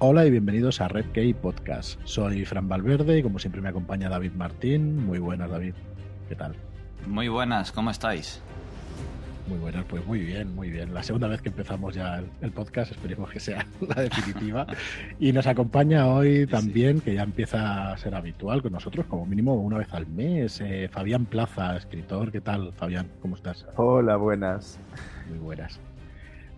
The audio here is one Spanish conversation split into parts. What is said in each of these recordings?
Hola y bienvenidos a Red Key Podcast. Soy Fran Valverde y como siempre me acompaña David Martín. Muy buenas, David. ¿Qué tal? Muy buenas, ¿cómo estáis? Muy buenas, pues muy bien, muy bien. La segunda vez que empezamos ya el, podcast, esperemos que sea la definitiva. Y nos acompaña hoy también, que ya empieza a ser habitual con nosotros, como mínimo una vez al mes, eh, Fabián Plaza, escritor. ¿Qué tal, Fabián? ¿Cómo estás? Hola, buenas. Muy buenas.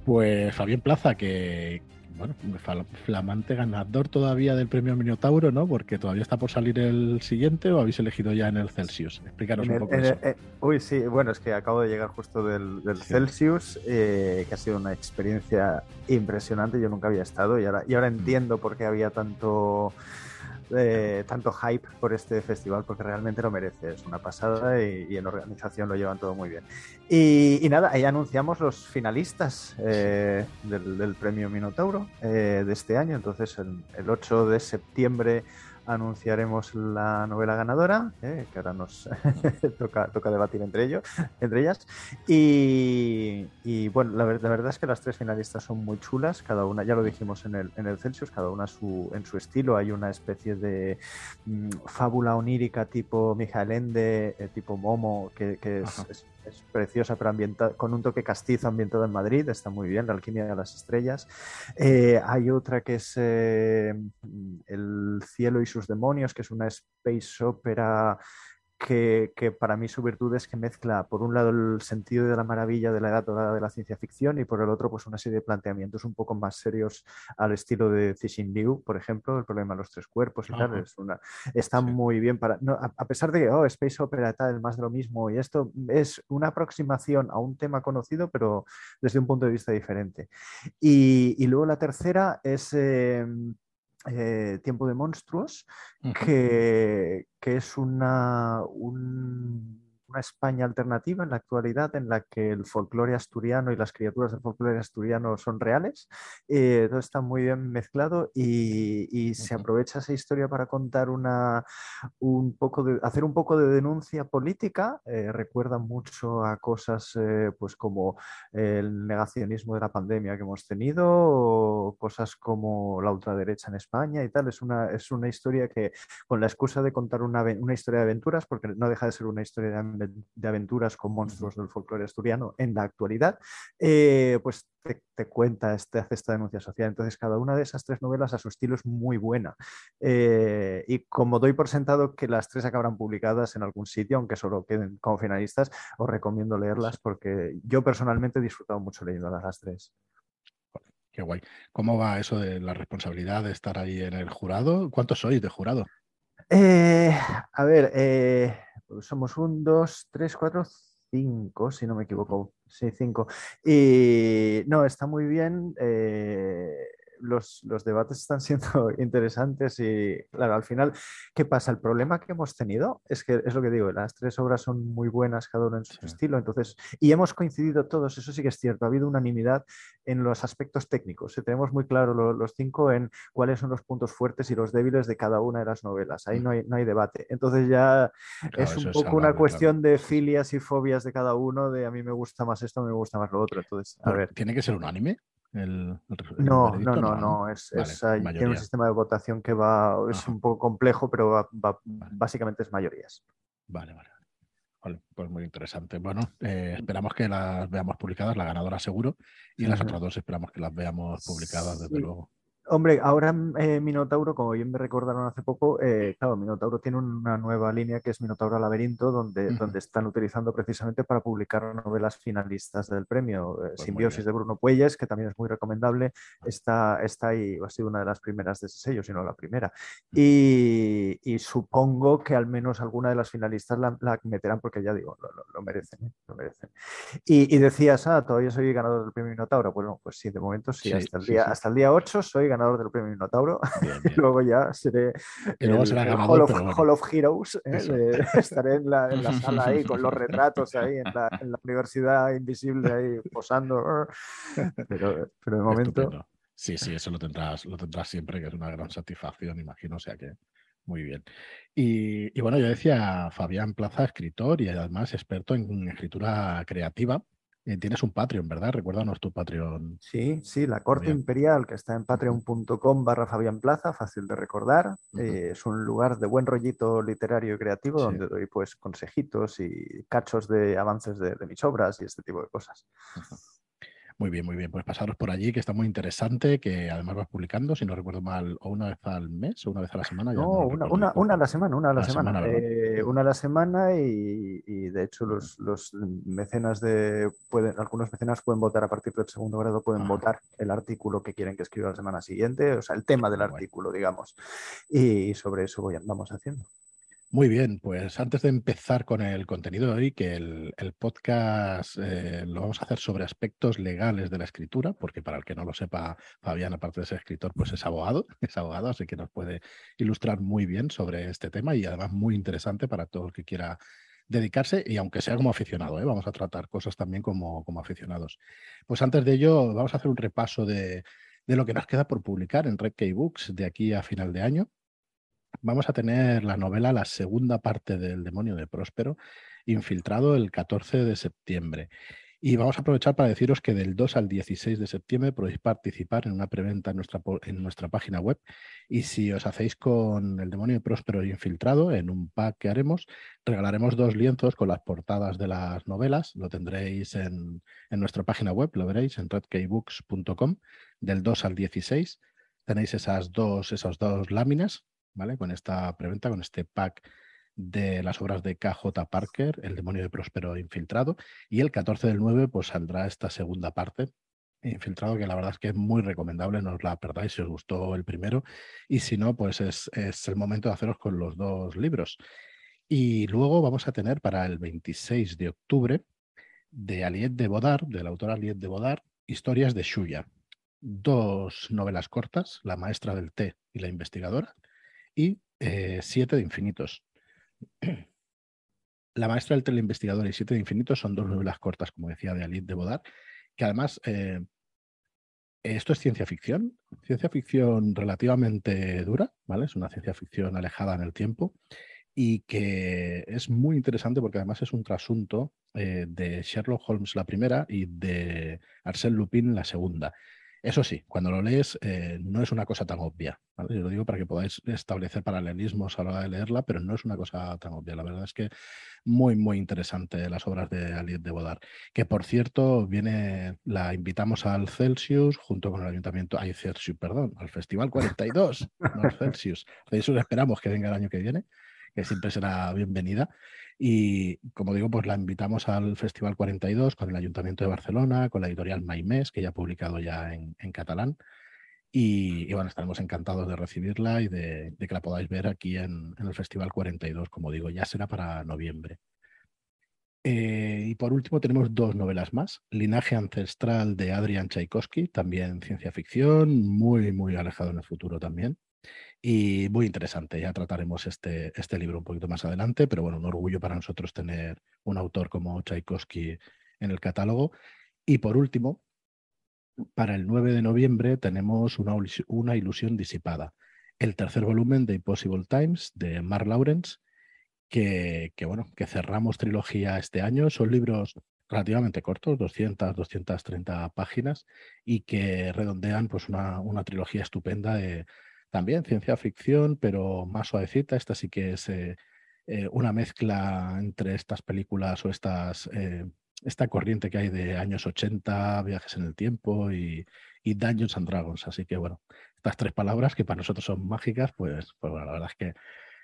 Pues Fabián Plaza, que, bueno, flamante ganador todavía del premio Minotauro, ¿no? Porque todavía está por salir el siguiente o habéis elegido ya en el Celsius. Explícanos un poco eso. Eh, uy, sí, bueno, es que acabo de llegar justo del, Celsius, eh, que ha sido una experiencia impresionante. Yo nunca había estado y ahora, y ahora mm. entiendo por qué había tanto eh, tanto hype por este festival porque realmente lo merece. Es una pasada y, en organización lo llevan todo muy bien. Y, nada, ahí anunciamos los finalistas eh, del, premio Minotauro eh, de este año. Entonces, el 8 de septiembre anunciaremos la novela ganadora, eh, que ahora nos toca, toca debatir entre ellos, entre ellas. Y, bueno, la, verdad es que las tres finalistas son muy chulas, cada una, ya lo dijimos en el, en el Celsius, cada una su, en su estilo. Hay una especie de mm, fábula onírica tipo Mijael Ende, eh, tipo Momo, que, es es preciosa, pero ambientada, con un toque castizo ambientado en Madrid, está muy bien, La alquimia de las estrellas. Eh, hay otra que es El cielo y sus demonios, que es una space opera que, para mí su virtud es que mezcla, por un lado, el sentido de la maravilla de la edad dorada de la ciencia ficción y por el otro, pues una serie de planteamientos un poco más serios al estilo de Cixin Liu, por ejemplo, el problema de los tres cuerpos y tal. Es una, está muy bien para. a, pesar de que, oh, Space Opera tal, más de lo mismo, y esto es una aproximación a un tema conocido, pero desde un punto de vista diferente. Y, luego la tercera es. Em, eh, Tiempo de Monstruos, que, que, es una, un, una España alternativa en la actualidad en la que el folclore asturiano y las criaturas del folclore asturiano son reales. Eh, todo está muy bien mezclado y, se aprovecha esa historia para contar una, un poco de, hacer un poco de denuncia política. Eh, recuerda mucho a cosas eh, pues como el negacionismo de la pandemia que hemos tenido o cosas como la ultraderecha en España y tal. Es una, es una historia que con la excusa de contar una, una historia de aventuras, porque no deja de ser una historia de de, aventuras con monstruos del folclore asturiano en la actualidad, eh, pues te, cuenta, este, hace esta denuncia social. Entonces, cada una de esas tres novelas a su estilo es muy buena. Eh, y como doy por sentado que las tres acabarán publicadas en algún sitio, aunque solo queden como finalistas, os recomiendo leerlas porque yo personalmente he disfrutado mucho leyendo las tres. Qué guay. ¿Cómo va eso de la responsabilidad de estar ahí en el jurado? ¿Cuántos sois de jurado? Eh, a ver, eh, somos un, dos, tres, cuatro, cinco, si no me equivoco. Sí, cinco. Y no, está muy bien. Eh, los, debates están siendo interesantes y, claro, al final, ¿qué pasa? El problema que hemos tenido es que, es lo que digo, las tres obras son muy buenas, cada una en su estilo, entonces, y hemos coincidido todos, eso sí que es cierto, ha habido unanimidad en los aspectos técnicos, tenemos muy claro los cinco en cuáles son los puntos fuertes y los débiles de cada una de las novelas, ahí mm. no hay, no hay debate, entonces ya es un poco una cuestión de filias y fobias de cada uno, de a mí me gusta más esto, me gusta más lo otro, entonces, a ver. ¿Tiene que ser unánime? No, no, no, no, es, tiene un sistema de votación que va, es un poco complejo, pero básicamente es mayorías. Vale, vale. pues muy interesante. Bueno, eh, esperamos que las veamos publicadas, la ganadora seguro, y las otras dos esperamos que las veamos publicadas, desde luego. Hombre, ahora eh, Minotauro, como bien me recordaron hace poco, eh, claro, Minotauro tiene una nueva línea que es Minotauro Laberinto, donde, donde están utilizando precisamente para publicar novelas finalistas del premio. Eh, pues Simbiosis de Bruno Puelles, que también es muy recomendable, está, está ahí, ha sido una de las primeras de ese sello, si no la primera. Y, supongo que al menos alguna de las finalistas la, meterán, porque ya digo, lo, merecen, lo merecen. Y, decías, ah, todavía soy ganador del premio Minotauro. Bueno, pues sí, de momento sí, hasta, el día, hasta el día 8 soy ganador del premio Minotauro. y luego ya seré el, Hall, of, Heroes. ¿eh? estaré en la, en la, sala ahí con los retratos ahí en la, en la universidad invisible ahí posando. Pero, pero de momento. Sí, sí, eso lo tendrás, lo tendrás siempre, que es una gran satisfacción, imagino. O sea que muy bien. Y, y, bueno, yo decía Fabián Plaza, escritor y además experto en escritura creativa. Eh, tienes un Patreon, ¿verdad? Recuérdanos tu Patreon. Sí, sí, la Corte Imperial, que está en patreon.com barra Fabián Plaza, fácil de recordar. Eh, es un lugar de buen rollito literario y creativo donde doy pues consejitos y cachos de avances de, mis obras y este tipo de cosas. Muy bien, muy bien. Pues pasaros por allí, que está muy interesante, que además vas publicando, si no recuerdo mal, o una vez al mes o una vez a la semana. no, una, una, una, a la semana, una a la, semana. Eh, una a la semana y, de hecho los, los, mecenas de, pueden, algunos mecenas pueden votar a partir del segundo grado, pueden ah. votar el artículo que quieren que escriba la semana siguiente, o sea, el tema del artículo, digamos. Y sobre eso voy, vamos haciendo. Muy bien, pues antes de empezar con el contenido de hoy, que el, podcast eh, lo vamos a hacer sobre aspectos legales de la escritura, porque para el que no lo sepa, Fabián, aparte de ser escritor, pues es abogado, es abogado, así que nos puede ilustrar muy bien sobre este tema y además muy interesante para todo el que quiera dedicarse y aunque sea como aficionado, ¿eh? vamos a tratar cosas también como, como aficionados. Pues antes de ello, vamos a hacer un repaso de, de lo que nos queda por publicar en Red Books de aquí a final de año vamos a tener la novela, la segunda parte del demonio de Próspero, infiltrado el 14 de septiembre. Y vamos a aprovechar para deciros que del 2 al 16 de septiembre podéis participar en una preventa en nuestra, en nuestra página web. Y si os hacéis con el demonio de Próspero infiltrado, en un pack que haremos, regalaremos dos lienzos con las portadas de las novelas. Lo tendréis en, en nuestra página web, lo veréis en redkeybooks.com, del 2 al 16. Tenéis esas dos, esas dos láminas ¿vale? Con esta preventa, con este pack de las obras de KJ Parker, El demonio de Próspero Infiltrado, y el 14 del 9 pues saldrá esta segunda parte, Infiltrado, que la verdad es que es muy recomendable, no os la perdáis si os gustó el primero, y si no, pues es, es el momento de haceros con los dos libros. Y luego vamos a tener para el 26 de octubre de Aliette de Bodar, del autor Aliette de Bodar, Historias de Shuya. Dos novelas cortas, La maestra del té y La investigadora, y eh, Siete de Infinitos. La maestra del teleinvestigador y Siete de Infinitos son dos novelas cortas, como decía, de Alice de Bodar, que además eh, esto es ciencia ficción, ciencia ficción relativamente dura, ¿vale? Es una ciencia ficción alejada en el tiempo y que es muy interesante porque además es un trasunto eh, de Sherlock Holmes la primera y de Arsène Lupin la segunda. Eso sí, cuando lo lees eh, no es una cosa tan obvia. Yo lo digo para que podáis establecer paralelismos a la hora de leerla, pero no es una cosa tan obvia. La verdad es que muy, muy interesante las obras de Aliette de Bodar. Que por cierto, viene, la invitamos al Celsius junto con el ayuntamiento, ay, Celsius, perdón, al Festival 42, no al Celsius. Celsius esperamos que venga el año que viene, que siempre será bienvenida. Y como digo, pues la invitamos al Festival 42 con el Ayuntamiento de Barcelona, con la editorial Maimés, que ya ha publicado ya en, catalán. Y, bueno, estaremos encantados de recibirla y de, que la podáis ver aquí en, el Festival 42, como digo, ya será para noviembre. Eh, y por último tenemos dos novelas más. Linaje ancestral de Adrian Tchaikovsky, también ciencia ficción, muy, muy alejado en el futuro también. Y muy interesante, ya trataremos este, este libro un poquito más adelante, pero bueno, un orgullo para nosotros tener un autor como Tchaikovsky en el catálogo. Y por último, para el 9 de noviembre tenemos una, una ilusión disipada, el tercer volumen de Impossible Times de Mark Lawrence, que, que, bueno, que cerramos trilogía este año. Son libros relativamente cortos, 200, 230 páginas, y que redondean pues una, una trilogía estupenda de también ciencia ficción, pero más suavecita. Esta sí que es eh, eh, una mezcla entre estas películas o eh, esta corriente que hay de años 80, viajes en el tiempo y, y, Dungeons and Dragons. Así que bueno, estas tres palabras que para nosotros son mágicas, pues, pues bueno, la verdad es que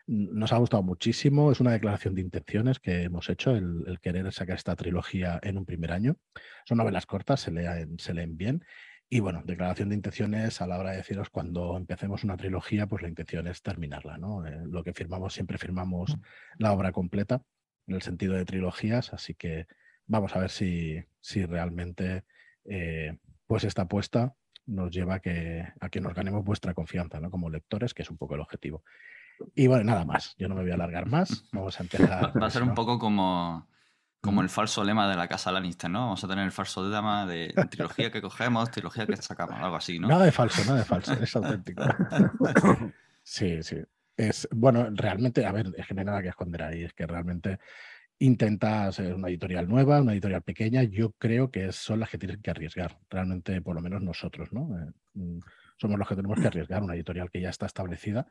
nos ha gustado muchísimo. Es una declaración de intenciones que hemos hecho, el, querer sacar esta trilogía en un primer año. Son novelas cortas, se leen, se leen bien y bueno, declaración de intenciones a la hora de deciros cuando empecemos una trilogía, pues la intención es terminarla, ¿no? Eh, lo que firmamos, siempre firmamos mm. la obra completa en el sentido de trilogías, así que vamos a ver si, si realmente eh, pues esta apuesta nos lleva a que, a que nos ganemos vuestra confianza, ¿no? Como lectores, que es un poco el objetivo. Y bueno, nada más, yo no me voy a alargar más, vamos a empezar. Va a ser un poco como como el falso lema de la casa Lannister, ¿no? Vamos a tener el falso lema de trilogía que cogemos, trilogía que sacamos, algo así, ¿no? Nada de falso, nada de falso, es auténtico. Sí, sí. Es, bueno, realmente, a ver, es que no hay nada que esconder ahí, es que realmente intenta ser una editorial nueva, una editorial pequeña, yo creo que son las que tienen que arriesgar, realmente por lo menos nosotros, ¿no? Eh, mm, somos los que tenemos que arriesgar una editorial que ya está establecida.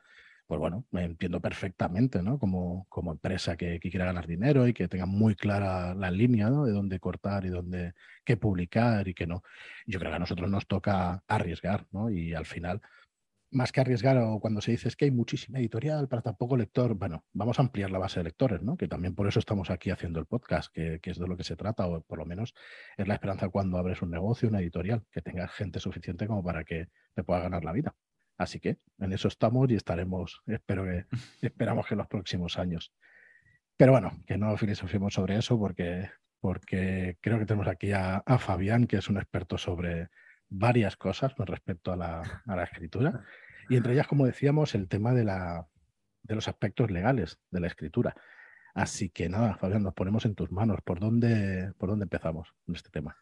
Pues bueno, me entiendo perfectamente, ¿no? Como, como empresa que, quiera ganar dinero y que tenga muy clara la línea, ¿no? De dónde cortar y dónde qué publicar y qué no. Yo creo que a nosotros nos toca arriesgar, ¿no? Y al final, más que arriesgar o cuando se dice es que hay muchísima editorial para tan poco lector, bueno, vamos a ampliar la base de lectores, ¿no? Que también por eso estamos aquí haciendo el podcast, que, es de lo que se trata, o por lo menos es la esperanza cuando abres un negocio, una editorial, que tenga gente suficiente como para que te pueda ganar la vida. Así que en eso estamos y estaremos, espero que, esperamos que en los próximos años. Pero bueno, que no filosofemos sobre eso porque, porque creo que tenemos aquí a, a Fabián, que es un experto sobre varias cosas con respecto a la, a la escritura. Y entre ellas, como decíamos, el tema de, la, de los aspectos legales de la escritura. Así que nada, Fabián, nos ponemos en tus manos. ¿Por dónde, por dónde empezamos con este tema?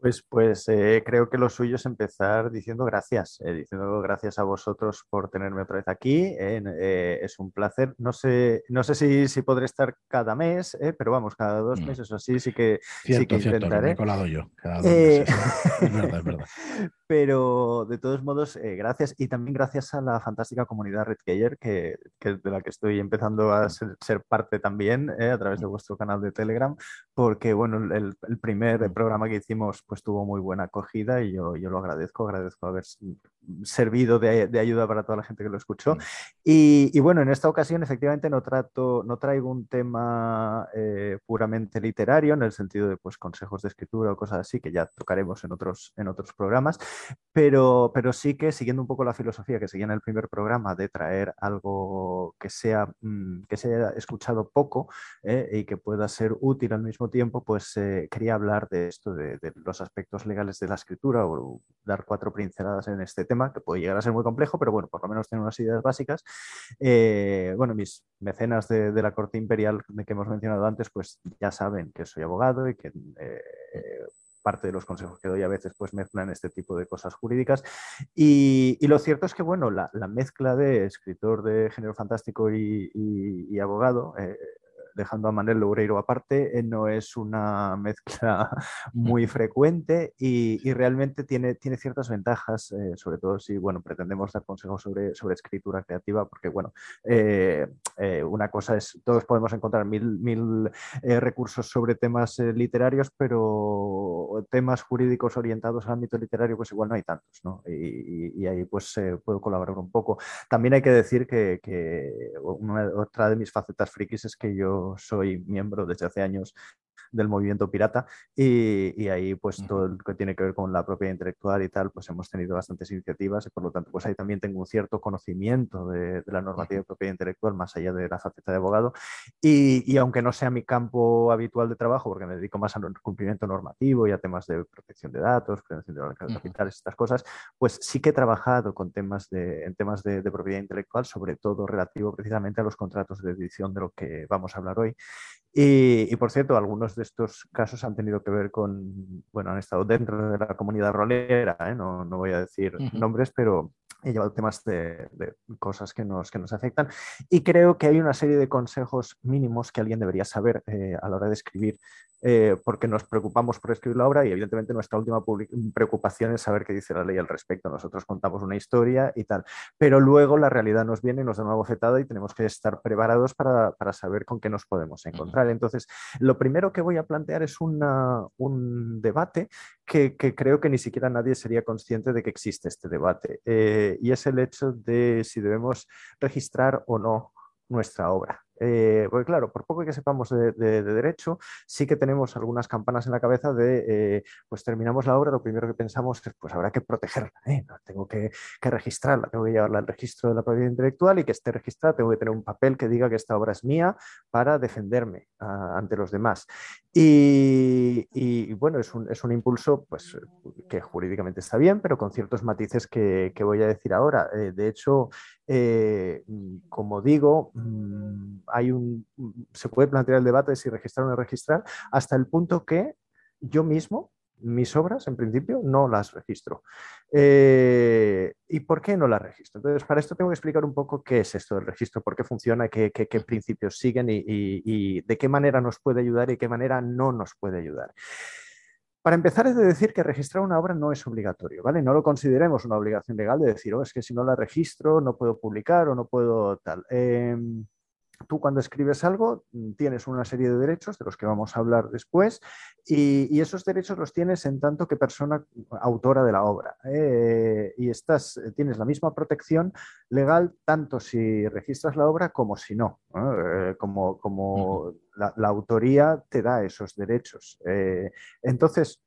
Pues, pues eh, creo que lo suyo es empezar diciendo gracias, eh, diciendo gracias a vosotros por tenerme otra vez aquí. Eh, es un placer. No sé, no sé si, si podré estar cada mes, pero vamos, cada dos mm. meses o así sí que, sí que intentaré. me he colado yo. es verdad, es verdad. Pero de todos modos, gracias y también gracias a la fantástica comunidad Redcayer, que, que de la que estoy empezando a ser, parte también a través de mm. vuestro canal de Telegram, porque bueno, el, el primer mm. programa que hicimos pues tuvo muy buena acogida y yo, yo lo agradezco, agradezco haber servido de, de, ayuda para toda la gente que lo escuchó. Mm. Y, y, bueno, en esta ocasión efectivamente no, trato, no traigo un tema eh, puramente literario en el sentido de pues, consejos de escritura o cosas así, que ya tocaremos en otros, en otros programas, pero, pero sí que siguiendo un poco la filosofía que seguía en el primer programa de traer algo que sea, mm, que se haya escuchado poco eh, y que pueda ser útil al mismo tiempo, pues eh, quería hablar de esto, de, de los aspectos legales de la escritura o dar cuatro pinceladas en este tema, que puede llegar a ser muy complejo, pero bueno, por lo menos tener unas ideas básicas. Eh, bueno, mis mecenas de, la corte imperial de que hemos mencionado antes, pues ya saben que soy abogado y que eh, parte de los consejos que doy a veces pues mezclan este tipo de cosas jurídicas. Y, lo cierto es que, bueno, la, mezcla de escritor de género fantástico y, abogado eh, dejando a Manuel Loureiro aparte, eh, no es una mezcla muy frecuente y, realmente tiene, tiene ciertas ventajas, eh, sobre todo si bueno, pretendemos dar consejos sobre, sobre escritura creativa, porque bueno, eh, una cosa es, todos podemos encontrar mil, mil recursos sobre temas literarios, pero temas jurídicos orientados al ámbito literario, pues igual no hay tantos, ¿no? Y, ahí pues puedo colaborar un poco. También hay que decir que, que otra de mis facetas frikis es que yo soy miembro desde hace años del movimiento pirata y, ahí pues todo lo que tiene que ver con la propiedad intelectual y tal, pues hemos tenido bastantes iniciativas y por lo tanto pues ahí también tengo un cierto conocimiento de, la normativa de propiedad intelectual más allá de la faceta de abogado y, aunque no sea mi campo habitual de trabajo porque me dedico más al cumplimiento normativo y a temas de protección de datos, prevención de los capitales, estas cosas, pues sí que he trabajado con temas de, en temas de, de propiedad intelectual, sobre todo relativo precisamente a los contratos de edición de lo que vamos a hablar hoy y, por cierto, algunos de estos casos han tenido que ver con, bueno, han estado dentro de la comunidad rolera, ¿eh? no, no, voy a decir nombres, pero he llevado temas de, cosas que nos, que nos afectan. Y creo que hay una serie de consejos mínimos que alguien debería saber eh, a la hora de escribir eh, porque nos preocupamos por escribir la obra y evidentemente nuestra última preocupación es saber qué dice la ley al respecto. Nosotros contamos una historia y tal, pero luego la realidad nos viene y nos da una bofetada y tenemos que estar preparados para, para saber con qué nos podemos encontrar. Entonces, lo primero que voy a plantear es una, un debate que, que, creo que ni siquiera nadie sería consciente de que existe este debate eh, y es el hecho de si debemos registrar o no nuestra obra. Eh, porque claro, por poco que sepamos de, derecho, sí que tenemos algunas campanas en la cabeza de, eh, pues terminamos la obra, lo primero que pensamos es, pues habrá que protegerla, ¿eh? tengo que, registrarla, tengo que llevarla al registro de la propiedad intelectual y que esté registrada, tengo que tener un papel que diga que esta obra es mía para defenderme ante los demás. Y, bueno, es un, es un, impulso pues, que jurídicamente está bien, pero con ciertos matices que, voy a decir ahora. de hecho, como digo, mm, hay un, se puede plantear el debate de si registrar o no registrar, hasta el punto que yo mismo mis obras, en principio, no las registro. Eh, ¿Y por qué no las registro? Entonces, para esto tengo que explicar un poco qué es esto del registro, por qué funciona, qué, principios siguen y, de qué manera nos puede ayudar y qué manera no nos puede ayudar. Para empezar, es de decir que registrar una obra no es obligatorio, ¿vale? No lo consideremos una obligación legal de decir, oh, es que si no la registro no puedo publicar o no puedo tal. Em, tú cuando escribes algo mm, tienes una serie de derechos de los que vamos a hablar después y, esos derechos los tienes en tanto que persona autora de la obra. ¿eh? y estás, eh, tienes la misma protección legal tanto si registras la obra como si no. Eh, como, como la, la, autoría te da esos derechos. entonces,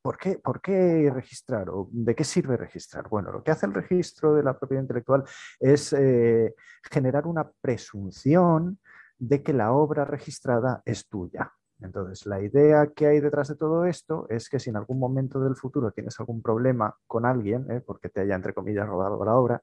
¿Por qué, ¿Por qué, registrar o de qué sirve registrar? Bueno, lo que hace el registro de la propiedad intelectual es eh, generar una presunción de que la obra registrada es tuya. Entonces, la idea que hay detrás de todo esto es que si en algún momento del futuro tienes algún problema con alguien, ¿eh? porque te haya, entre comillas, robado la obra,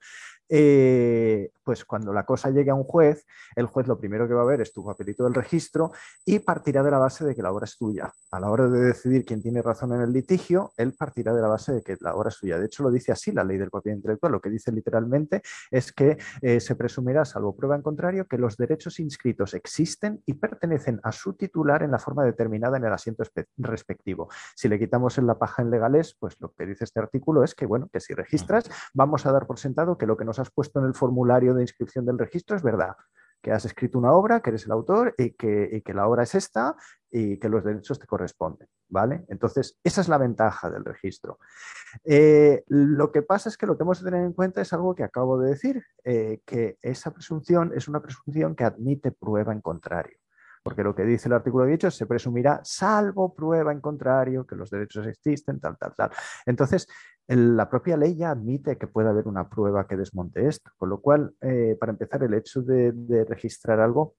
eh, pues cuando la cosa llegue a un juez, el juez lo primero que va a ver es tu papelito del registro y partirá de la base de que la obra es tuya. A la hora de decidir quién tiene razón en el litigio, él partirá de la base de que la obra es tuya. De hecho, lo dice así la ley del propiedad intelectual. Lo que dice literalmente es que eh, se presumirá, salvo prueba en contrario, que los derechos inscritos existen y pertenecen a su titular en la forma determinada en el asiento respectivo. Si le quitamos en la paja en legales, pues lo que dice este artículo es que, bueno, que si registras, vamos a dar por sentado que lo que nos has puesto en el formulario de inscripción del registro es verdad que has escrito una obra, que eres el autor y que, la obra es esta y que los derechos te corresponden, ¿vale? Entonces, esa es la ventaja del registro. Eh, lo que pasa es que lo que hemos de tener en cuenta es algo que acabo de decir, eh, que esa presunción es una presunción que admite prueba en contrario porque lo que dice el artículo dicho se presumirá, salvo prueba en contrario, que los derechos existen, tal, tal, tal. Entonces, la propia ley ya admite que puede haber una prueba que desmonte esto, con lo cual, eh, para empezar, el hecho de registrar algo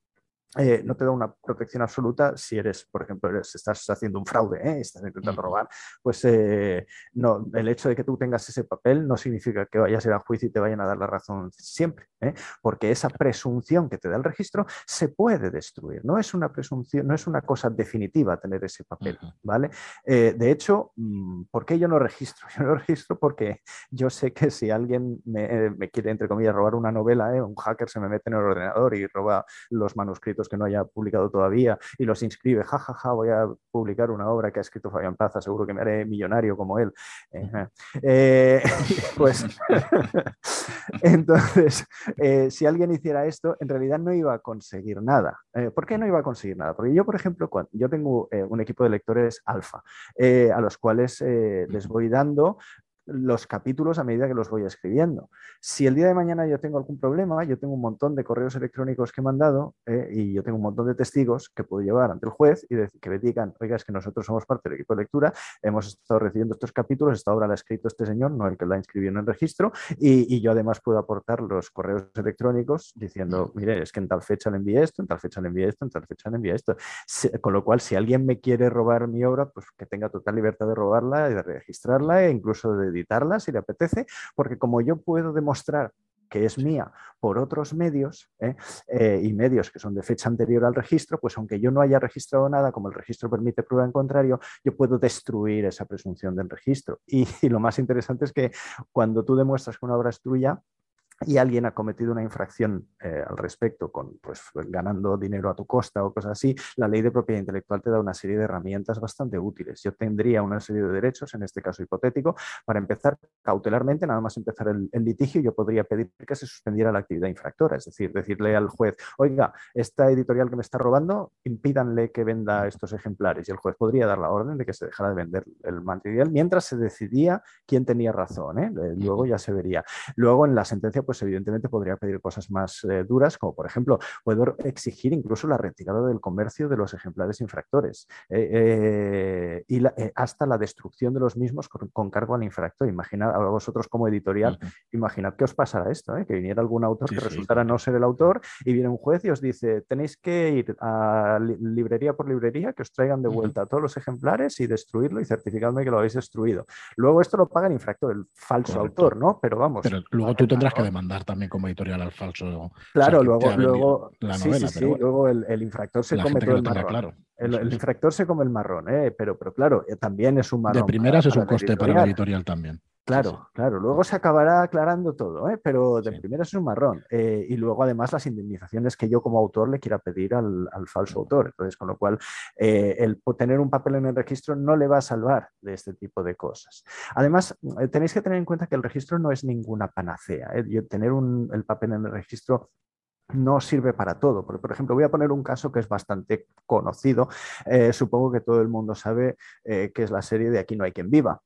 eh, no te da una protección absoluta si eres, por ejemplo, estás haciendo un fraude, ¿eh? estás intentando robar, pues eh, no, el hecho de que tú tengas ese papel no significa que vayas a ir a juicio y te vayan a dar la razón siempre, porque esa presunción que te da el registro se puede destruir, no es una presunción, no es una cosa definitiva tener ese papel, ¿vale? de hecho, mm, ¿por qué yo no registro? Yo no registro porque yo sé que si alguien me, me quiere, entre comillas, robar una novela, un hacker se me mete en el ordenador y roba los manuscritos que no haya publicado todavía y los inscribe, jajaja, ja, ja, voy a publicar una obra que ha escrito Fabián Plaza, seguro que me haré millonario como él. Eh, pues entonces, eh, si alguien hiciera esto, en realidad no iba a conseguir nada. Eh, ¿Por qué no iba a conseguir nada? Porque yo, por ejemplo, cuando, yo tengo un equipo de lectores alfa, a los cuales les voy dando los capítulos a medida que los voy escribiendo. Si el día de mañana yo tengo algún problema, yo tengo un montón de correos electrónicos que he mandado eh, y yo tengo un montón de testigos que puedo llevar ante el juez y que me digan, oiga, es que nosotros somos parte del equipo de lectura, hemos estado recibiendo estos capítulos, esta obra la ha escrito este señor, no el que la inscribió en el registro, y, yo además puedo aportar los correos electrónicos diciendo, mire, es que en tal fecha le envié esto, en tal fecha le envié esto, en tal fecha le envié esto. con lo cual, si alguien me quiere robar mi obra, pues que tenga total libertad de robarla y de registrarla e incluso de editarla si le apetece, porque como yo puedo demostrar que es mía por otros medios ¿eh? Eh, y medios que son de fecha anterior al registro, pues aunque yo no haya registrado nada, como el registro permite prueba en contrario, yo puedo destruir esa presunción del registro. Y, y lo más interesante es que cuando tú demuestras que una obra es tuya, y alguien ha cometido una infracción eh, al respecto, con, pues, ganando dinero a tu costa o cosas así, la ley de propiedad intelectual te da una serie de herramientas bastante útiles. Yo tendría una serie de derechos, en este caso hipotético, para empezar cautelarmente, nada más empezar el, litigio, yo podría pedir que se suspendiera la actividad infractora, es decir, decirle al juez, oiga, esta editorial que me está robando, impídanle que venda estos ejemplares. Y el juez podría dar la orden de que se dejara de vender el material mientras se decidía quién tenía razón. ¿eh? Luego ya se vería. Luego en la sentencia pues evidentemente podría pedir cosas más eh, duras, como por ejemplo, puedo exigir incluso la retirada del comercio de los ejemplares infractores eh, eh, y hasta la destrucción de los mismos con, cargo al infractor. Imaginad a vosotros como editorial, imaginad que os pasará esto, que viniera algún autor que resultara no ser el autor y viene un juez y os dice, tenéis que ir a librería por librería, que os traigan de vuelta todos los ejemplares y destruirlo y certificadme que lo habéis destruido. Luego esto lo paga el infractor, el falso autor, ¿no? Pero vamos. Pero luego tú tendrás que demandar también como editorial al falso. Claro, luego, luego, sí, sí, sí, luego el, infractor se come todo el marrón. Claro. El, infractor se come el marrón, ¿eh? pero, pero claro, eh, también es un marrón. De primeras es un coste para la editorial también. Claro, claro. Luego se acabará aclarando todo, ¿eh? pero de primera es un marrón. Eh, y luego, además, las indemnizaciones que yo como autor le quiera pedir al, falso autor. Entonces, con lo cual, eh, el tener un papel en el registro no le va a salvar de este tipo de cosas. Además, tenéis que tener en cuenta que el registro no es ninguna panacea. Tener el papel en el registro no sirve para todo. Por, por, ejemplo, voy a poner un caso que es bastante conocido. supongo que todo el mundo sabe que es la serie de Aquí no hay quien viva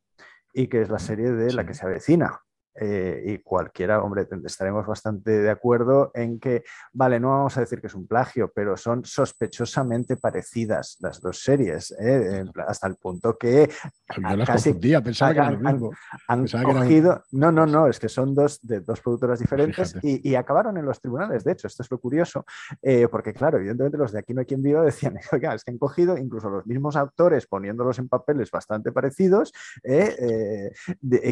y que es la serie de la que se avecina. Eh, y cualquiera, hombre, estaremos bastante de acuerdo en que, vale, no vamos a decir que es un plagio, pero son sospechosamente parecidas las dos series, ¿eh? hasta el punto que casi pensaba que han, cogido, no, no, no, es que son dos de dos productoras diferentes y, acabaron en los tribunales, de hecho, esto es lo curioso, eh, porque claro, evidentemente los de aquí no hay quien viva decían, oiga, es que han cogido incluso los mismos autores poniéndolos en papeles bastante parecidos,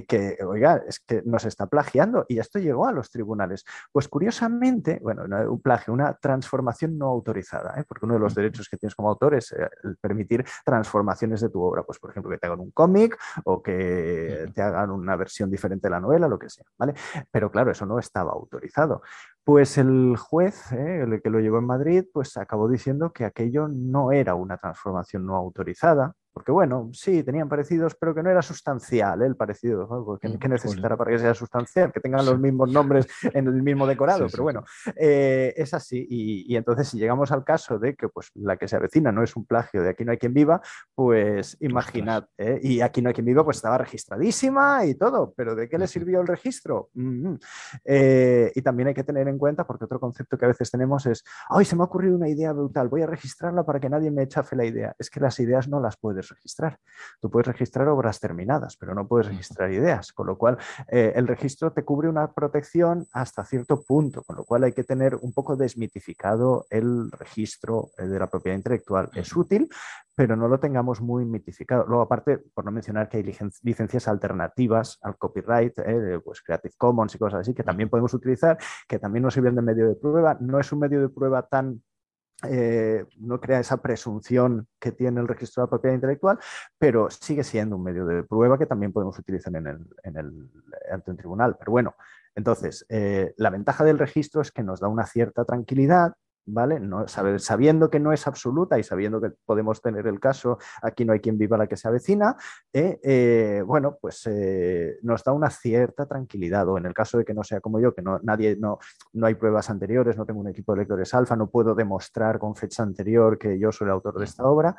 que, oiga, es que no se está plagiando y esto llegó a los tribunales. Pues curiosamente, bueno, un plagio, una transformación no autorizada, ¿eh? porque uno de los derechos que tienes como autor es eh, el permitir transformaciones de tu obra, pues por ejemplo que te hagan un cómic o que te hagan una versión diferente de la novela, lo que sea, ¿vale? Pero claro, eso no estaba autorizado. Pues el juez, ¿eh? el que lo llevó en Madrid, pues acabó diciendo que aquello no era una transformación no autorizada, porque bueno, sí, tenían parecidos, pero que no era sustancial ¿eh? el parecido. ¿Qué, mm, necesitará para que sea sustancial? Que tengan los mismos nombres en el mismo decorado, pero bueno, eh, es así. Y, entonces, si llegamos al caso de que pues, la que se avecina no es un plagio de Aquí no hay quien viva, pues imaginad, ¿eh? y Aquí no hay quien viva, pues estaba registradísima y todo, pero ¿de qué le sirvió el registro? Mm-hmm. y también hay que tener en cuenta, porque otro concepto que a veces tenemos es, ay, se me ha ocurrido una idea brutal, voy a registrarla para que nadie me echafe la idea. Es que las ideas no las puedes registrar. Tú puedes registrar obras terminadas, pero no puedes registrar ideas, con lo cual eh, el registro te cubre una protección hasta cierto punto, con lo cual hay que tener un poco desmitificado el registro eh, de la propiedad intelectual. Es útil, pero no lo tengamos muy mitificado. Luego, aparte, por no mencionar que hay licencias alternativas al copyright, eh, pues Creative Commons y cosas así, que también podemos utilizar, que también nos sirven de medio de prueba. No es un medio de prueba tan eh, no crea esa presunción que tiene el registro de la propiedad intelectual, pero sigue siendo un medio de prueba que también podemos utilizar en el, ante un tribunal. Pero bueno, entonces, eh, la ventaja del registro es que nos da una cierta tranquilidad ¿vale? No, sabiendo que no es absoluta y sabiendo que podemos tener el caso, aquí no hay quien viva la que se avecina, eh, eh, bueno, pues eh, nos da una cierta tranquilidad. O en el caso de que no sea como yo, que no, nadie, no, no hay pruebas anteriores, no tengo un equipo de lectores alfa, no puedo demostrar con fecha anterior que yo soy el autor de esta obra,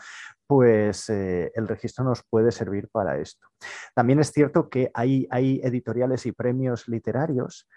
pues el registro nos puede servir para esto. También es cierto que hay, hay editoriales y premios literarios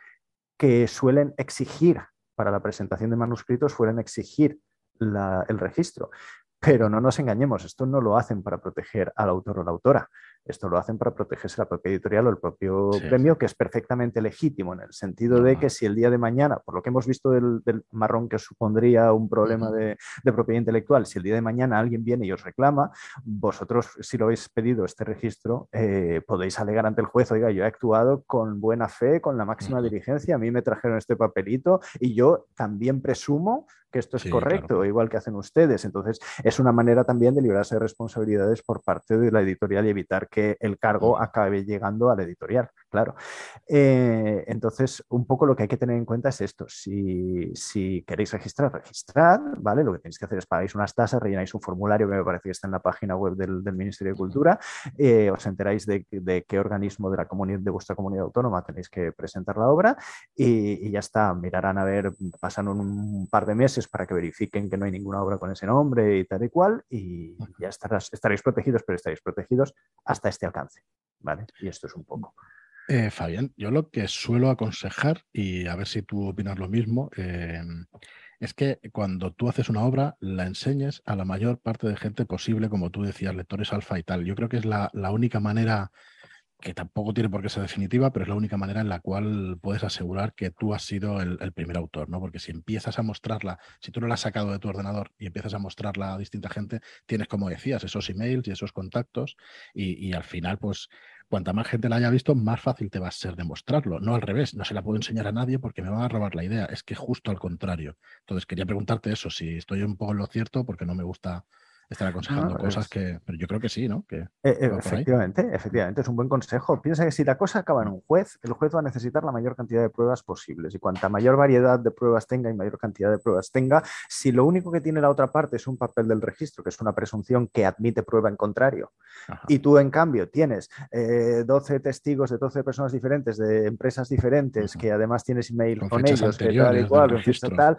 que suelen exigir para la presentación de manuscritos fueran exigir el registro. Pero no nos engañemos, esto no lo hacen para proteger al autor o la autora. Esto lo hacen para protegerse la propia editorial o el propio premio, que es perfectamente legítimo en el sentido de que si el día de mañana, por lo que hemos visto del, marrón que supondría un problema de, propiedad intelectual, si el día de mañana alguien viene y os reclama, vosotros, si lo habéis pedido este registro, eh, podéis alegar ante el juez, oiga, yo he actuado con buena fe, con la máxima diligencia, a mí me trajeron este papelito y yo también presumo que esto es correcto, igual que hacen ustedes. Entonces, es una manera también de librarse de responsabilidades por parte de la editorial y evitar que el cargo acabe llegando a la editorial, claro. Eh, entonces, un poco lo que hay que tener en cuenta es esto. Si, queréis registrar, registrad, ¿vale? Lo que tenéis que hacer es pagáis unas tasas, rellenáis un formulario que me parece que está en la página web del, Ministerio de Cultura, eh, os enteráis de, qué organismo de la comunidad, de vuestra comunidad autónoma tenéis que presentar la obra y, ya está. Mirarán a ver, pasan un par de meses para que verifiquen que no hay ninguna obra con ese nombre y tal y cual, y ya estaréis protegidos, pero estaréis protegidos hasta este alcance. ¿vale? Y esto es un poco. Eh, Fabián, yo lo que suelo aconsejar, y a ver si tú opinas lo mismo, eh, es que cuando tú haces una obra, la enseñes a la mayor parte de gente posible, como tú decías, lectores alfa y tal. Yo creo que es la, la única manera que tampoco tiene por qué ser definitiva, pero es la única manera en la cual puedes asegurar que tú has sido el, primer autor, ¿no? Porque si empiezas a mostrarla, si tú no la has sacado de tu ordenador y empiezas a mostrarla a distinta gente, tienes, como decías, esos emails y esos contactos y, y al final, pues, cuanta más gente la haya visto, más fácil te va a ser demostrarlo. No al revés, no se la puedo enseñar a nadie porque me van a robar la idea. Es que justo al contrario. Entonces, quería preguntarte eso, si estoy un poco en lo cierto, porque no me gusta estar aconsejando cosas que. Pero yo creo que sí, ¿no? Que eh, eh, efectivamente, efectivamente, es un buen consejo. Piensa que si la cosa acaba en un juez, el juez va a necesitar la mayor cantidad de pruebas posibles. Y cuanta mayor variedad de pruebas tenga y mayor cantidad de pruebas tenga, si lo único que tiene la otra parte es un papel del registro, que es una presunción que admite prueba en contrario, y tú, en cambio, tienes 12 eh, testigos de 12 personas diferentes, de empresas diferentes, que además tienes email con, ellos, que tal y cual, tal,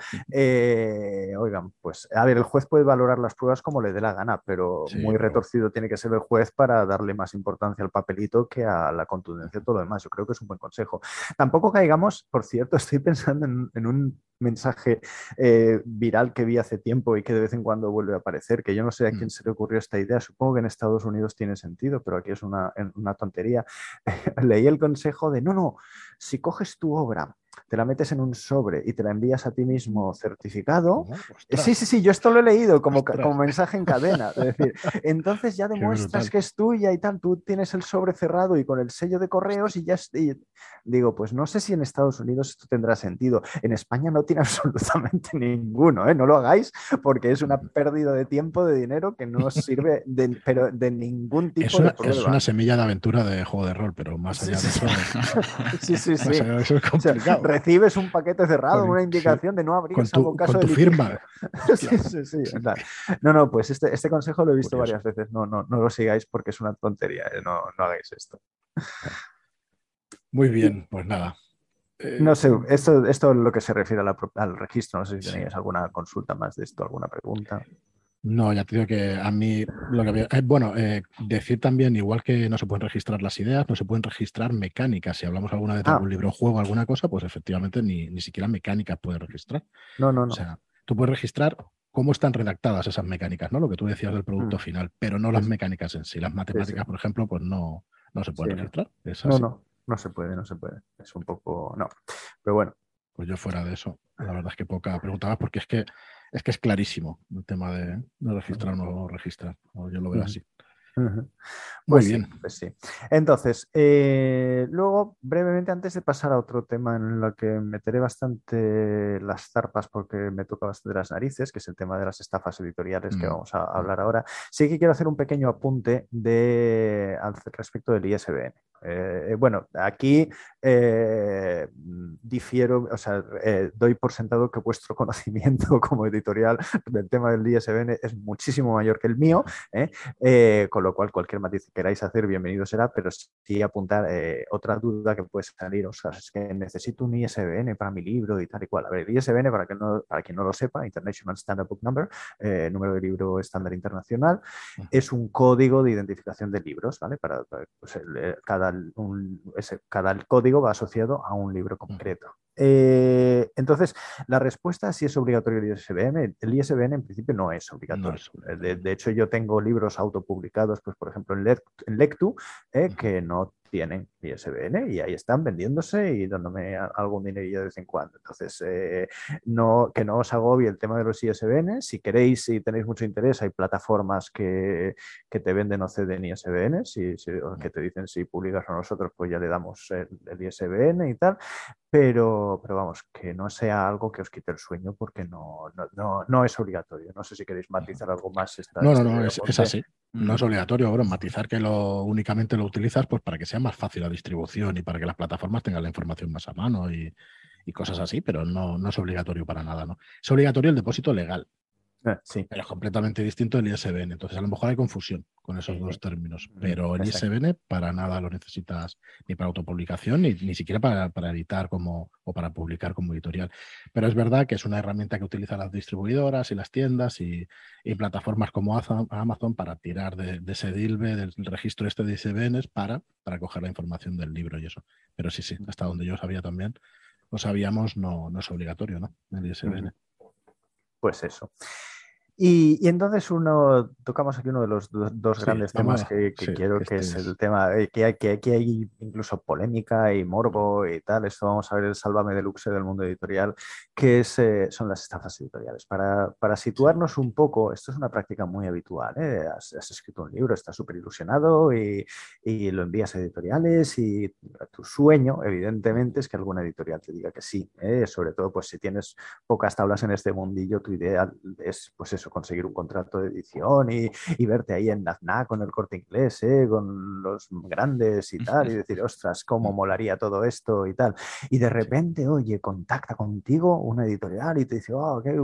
oigan, pues a ver, el juez puede valorar las pruebas como le dé la gana, pero muy retorcido tiene que ser el juez para darle más importancia al papelito que a la contundencia de todo lo demás. Yo creo que es un buen consejo. Tampoco caigamos, por cierto, estoy pensando en, un mensaje eh, viral que vi hace tiempo y que de vez en cuando vuelve a aparecer, que yo no sé a quién mm. se le ocurrió esta idea, supongo que en Estados Unidos tiene sentido, pero aquí es una, una tontería. Leí el consejo de, no, no, si coges tu obra te la metes en un sobre y te la envías a ti mismo certificado. sí, sí, sí, yo esto lo he leído como, como mensaje en cadena. Es decir, entonces ya demuestras que es tuya y tal, tú tienes el sobre cerrado y con el sello de correos y ya... digo, pues no sé si en Estados Unidos esto tendrá sentido. En España no tiene absolutamente ninguno, ¿eh? no lo hagáis porque es una pérdida de tiempo, de dinero que no sirve de, pero de ningún tipo es una, de prueba. Es una semilla de aventura de juego de rol, pero más allá de eso... sí, sí, sí. eso es complicado recibes un paquete cerrado, una indicación de no abrir con tu, caso con tu firma. sí, sí, sí. No, no, pues este, este consejo lo he visto varias veces. No, no, no lo sigáis porque es una tontería. Eh, no, no hagáis esto. Muy bien, pues nada. No sé, esto, esto es lo que se refiere al registro. No sé si tenéis alguna consulta más de esto, alguna pregunta. No, ya te digo que a mí lo que eh, bueno, eh, decir también, igual que no se pueden registrar las ideas, no se pueden registrar mecánicas. Si hablamos alguna vez de ah. algún libro o juego, alguna cosa, pues efectivamente ni, ni siquiera mecánicas puedes registrar. No, no, no. O sea, tú puedes registrar cómo están redactadas esas mecánicas, ¿no? Lo que tú decías del producto mm. final, pero no las mecánicas en sí. Las matemáticas, por ejemplo, pues no, no se pueden registrar. no, no, no se puede, no se puede. Es un poco, no. Pero bueno. Pues yo fuera de eso, la verdad es que poca preguntaba porque es que es que es clarísimo el tema de, registrar o no registrar. Yo lo veo así. Muy pues bien. pues sí. Entonces, eh, luego, brevemente, antes de pasar a otro tema en lo que meteré bastante las zarpas porque me toca bastante las narices, que es el tema de las estafas editoriales que mm, vamos a mm. hablar ahora, sí que quiero hacer un pequeño apunte de, al respecto del ISBN. Eh, eh, bueno, aquí eh, difiero, o sea, doy por sentado que vuestro conocimiento como editorial del tema del ISBN es muchísimo mayor que el mío, con lo cual cualquier matiz que queráis hacer, bienvenido será, pero sí apuntar otra duda que puede salir, o sea, es que necesito un ISBN para mi libro y tal y cual. A ver, el ISBN, para, que no, para quien no lo sepa, International Standard Book Number, número de libro estándar internacional, es un código de identificación de libros, ¿vale? Para, pues, cada cada, código va asociado a un libro concreto. Eh, entonces, la respuesta si es obligatorio el ISBN. El ISBN en principio no es obligatorio. De, hecho, yo tengo libros autopublicados, pues por ejemplo en, Lectu, eh, que no tienen ISBN y ahí están vendiéndose y dándome algún dinerillo de vez en cuando. Entonces, eh, no, que no os agobie el tema de los ISBN. Si queréis, si tenéis mucho interés, hay plataformas que, te venden o ceden ISBN, si, que te dicen si publicas a nosotros, pues ya le damos el, ISBN y tal. Pero, pero vamos, que no sea algo que os quite el sueño porque no, no, no, es obligatorio. No sé si queréis matizar algo más. no, no, no, es, así. No es obligatorio, bueno, matizar que lo únicamente lo utilizas pues para que sea más fácil la distribución y para que las plataformas tengan la información más a mano y, cosas así, pero no, no, es obligatorio para nada, ¿no? Es obligatorio el depósito legal. Eh, sí. Pero es completamente distinto del ISBN. Entonces, a lo mejor hay confusión con esos dos términos. Pero el ISBN para nada lo necesitas ni para autopublicación, ni, ni siquiera para, editar como, o para publicar como editorial. Pero es verdad que es una herramienta que utilizan las distribuidoras y las tiendas y, plataformas como Amazon para tirar de, ese DILBE, del registro este de ISBNs, para, para coger la información del libro y eso. Pero sí, sí, hasta donde yo sabía también, lo sabíamos, no, no es obligatorio, ¿no? El ISBN. Pues eso. Y, entonces uno, tocamos aquí uno de los dos, grandes temas que, quiero, que, es el tema, eh, que, que aquí hay incluso polémica y morbo y tal, esto vamos a ver el Sálvame Deluxe del mundo editorial, que es, eh, son las estafas editoriales. Para, para, situarnos un poco, esto es una práctica muy habitual, ¿eh? has, escrito un libro, estás súper ilusionado y, y, lo envías a editoriales y tu sueño, evidentemente, es que alguna editorial te diga que sí, sobre todo pues si tienes pocas tablas en este mundillo, tu idea es pues eso, conseguir un contrato de edición y, y verte ahí en Nazna con el corte inglés, ¿eh? con los grandes y tal, y decir, ostras, cómo molaría todo esto y tal. Y de repente, oye, contacta contigo una editorial y te dice, oh, qué,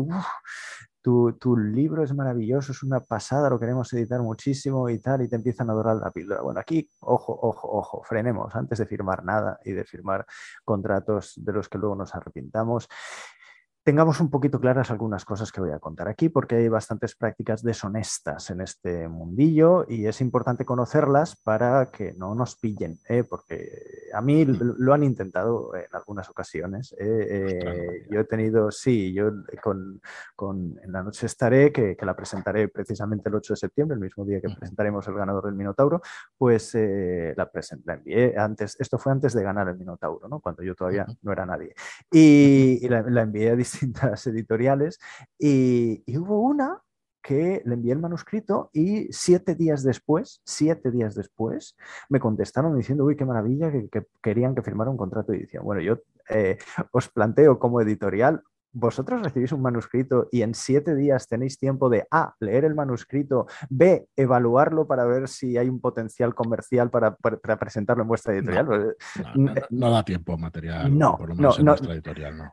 tu, tu, libro es maravilloso, es una pasada, lo queremos editar muchísimo y tal, y te empiezan a adorar la píldora. Bueno, aquí, ojo, ojo, ojo, frenemos antes de firmar nada y de firmar contratos de los que luego nos arrepintamos tengamos un poquito claras algunas cosas que voy a contar aquí, porque hay bastantes prácticas deshonestas en este mundillo y es importante conocerlas para que no nos pillen, ¿eh? porque a mí lo han intentado en algunas ocasiones. ¿eh? Eh, yo he tenido, sí, yo con, con, En la noche estaré, que, que, la presentaré precisamente el 8 de septiembre, el mismo día que presentaremos el ganador del Minotauro, pues la, la, envié antes, esto fue antes de ganar el Minotauro, ¿no? cuando yo todavía no era nadie. Y, y la, la envié a editoriales y, hubo una que le envié el manuscrito y siete días después, siete días después, me contestaron diciendo, uy, qué maravilla, que, querían que firmara un contrato de edición. Bueno, yo eh, os planteo como editorial vosotros recibís un manuscrito y en siete días tenéis tiempo de A, leer el manuscrito, B, evaluarlo para ver si hay un potencial comercial para, presentarlo en vuestra editorial. No, pues, da tiempo material. No, no, no,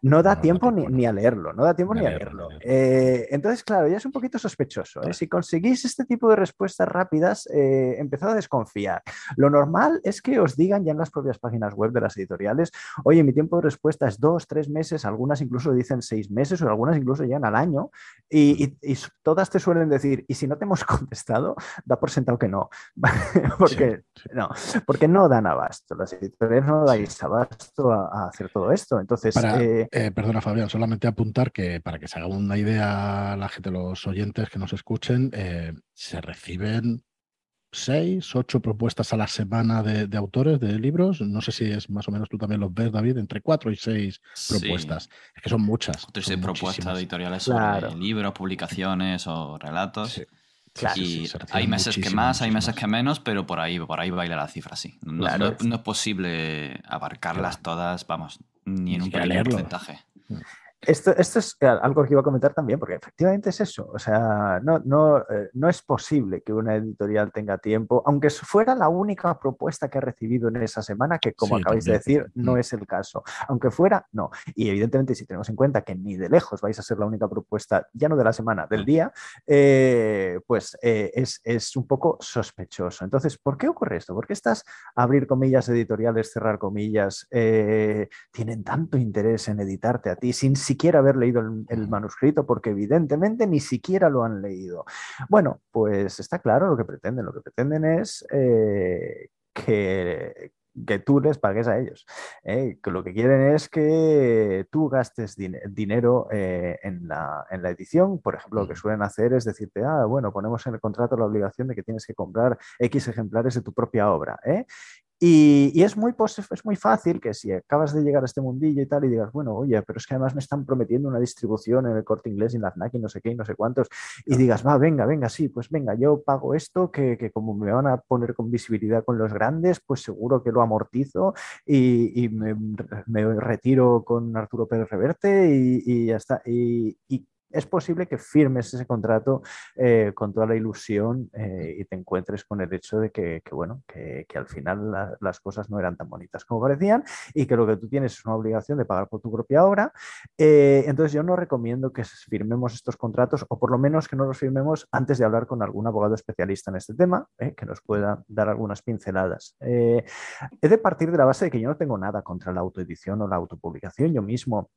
no, da tiempo, ni, a leerlo, no da tiempo ni, a leerlo. Eh, entonces, claro, ya es un poquito sospechoso. ¿eh? Si conseguís este tipo de respuestas rápidas, eh, empezad a desconfiar. Lo normal es que os digan ya en las propias páginas web de las editoriales, oye, mi tiempo de respuesta es dos, tres meses, algunas incluso dicen seis meses o algunas incluso llegan al año y, todas te suelen decir, y si no te hemos contestado, da por sentado que no, porque, No, porque no dan abasto, las editoriales no dais abasto a, hacer todo esto. Entonces, eh, eh, perdona Fabián, solamente apuntar que para que se haga una idea la gente, los oyentes que nos escuchen, eh, se reciben seis, ocho propuestas a la semana de, autores de libros. No sé si es más o menos tú también los ves, David, entre cuatro y seis propuestas. Es que son muchas. Son propuestas editoriales sobre libros, publicaciones o relatos. y hay meses que más, hay meses que menos, pero por ahí, por ahí baila la cifra, sí. No, es posible abarcarlas todas, vamos, ni en un pequeño porcentaje. Mm. Esto, esto, es algo que iba a comentar también, porque efectivamente es eso. O sea, no, no, eh, no, es posible que una editorial tenga tiempo, aunque fuera la única propuesta que ha recibido en esa semana, que como acabáis de decir, no mm. es el caso. Aunque fuera, no. Y evidentemente, si tenemos en cuenta que ni de lejos vais a ser la única propuesta, ya no de la semana, del día, eh, pues eh, es, es, un poco sospechoso. Entonces, ¿por qué ocurre esto? ¿Por qué estas abrir comillas editoriales, cerrar comillas, tienen tanto interés en editarte a ti sin siquiera haber leído el, manuscrito, porque evidentemente ni siquiera lo han leído. Bueno, pues está claro lo que pretenden. Lo que pretenden es eh, que, que tú les pagues a ellos. ¿eh? Que lo que quieren es que tú gastes dinero eh, en, la, en, la, edición. Por ejemplo, lo que suelen hacer es decirte, ah, bueno, ponemos en el contrato la obligación de que tienes que comprar X ejemplares de tu propia obra. ¿eh? Y, es, muy, es muy fácil que si acabas de llegar a este mundillo y tal y digas, bueno, oye, pero es que además me están prometiendo una distribución en el corte inglés y en la FNAC y no sé qué y no sé cuántos, y digas, va, venga, venga, sí, pues venga, yo pago esto, que, que, como me van a poner con visibilidad con los grandes, pues seguro que lo amortizo y, y me, me, retiro con Arturo Pérez Reverte y, y ya está. Y, es posible que firmes ese contrato eh, con toda la ilusión eh, y te encuentres con el hecho de que, bueno, que, al final las cosas no eran tan bonitas como parecían y que lo que tú tienes es una obligación de pagar por tu propia obra. Eh, entonces yo no recomiendo que firmemos estos contratos o por lo menos que no los firmemos antes de hablar con algún abogado especialista en este tema, que nos pueda dar algunas pinceladas. he de partir de la base de que yo no tengo nada contra la autoedición o la autopublicación. Yo mismo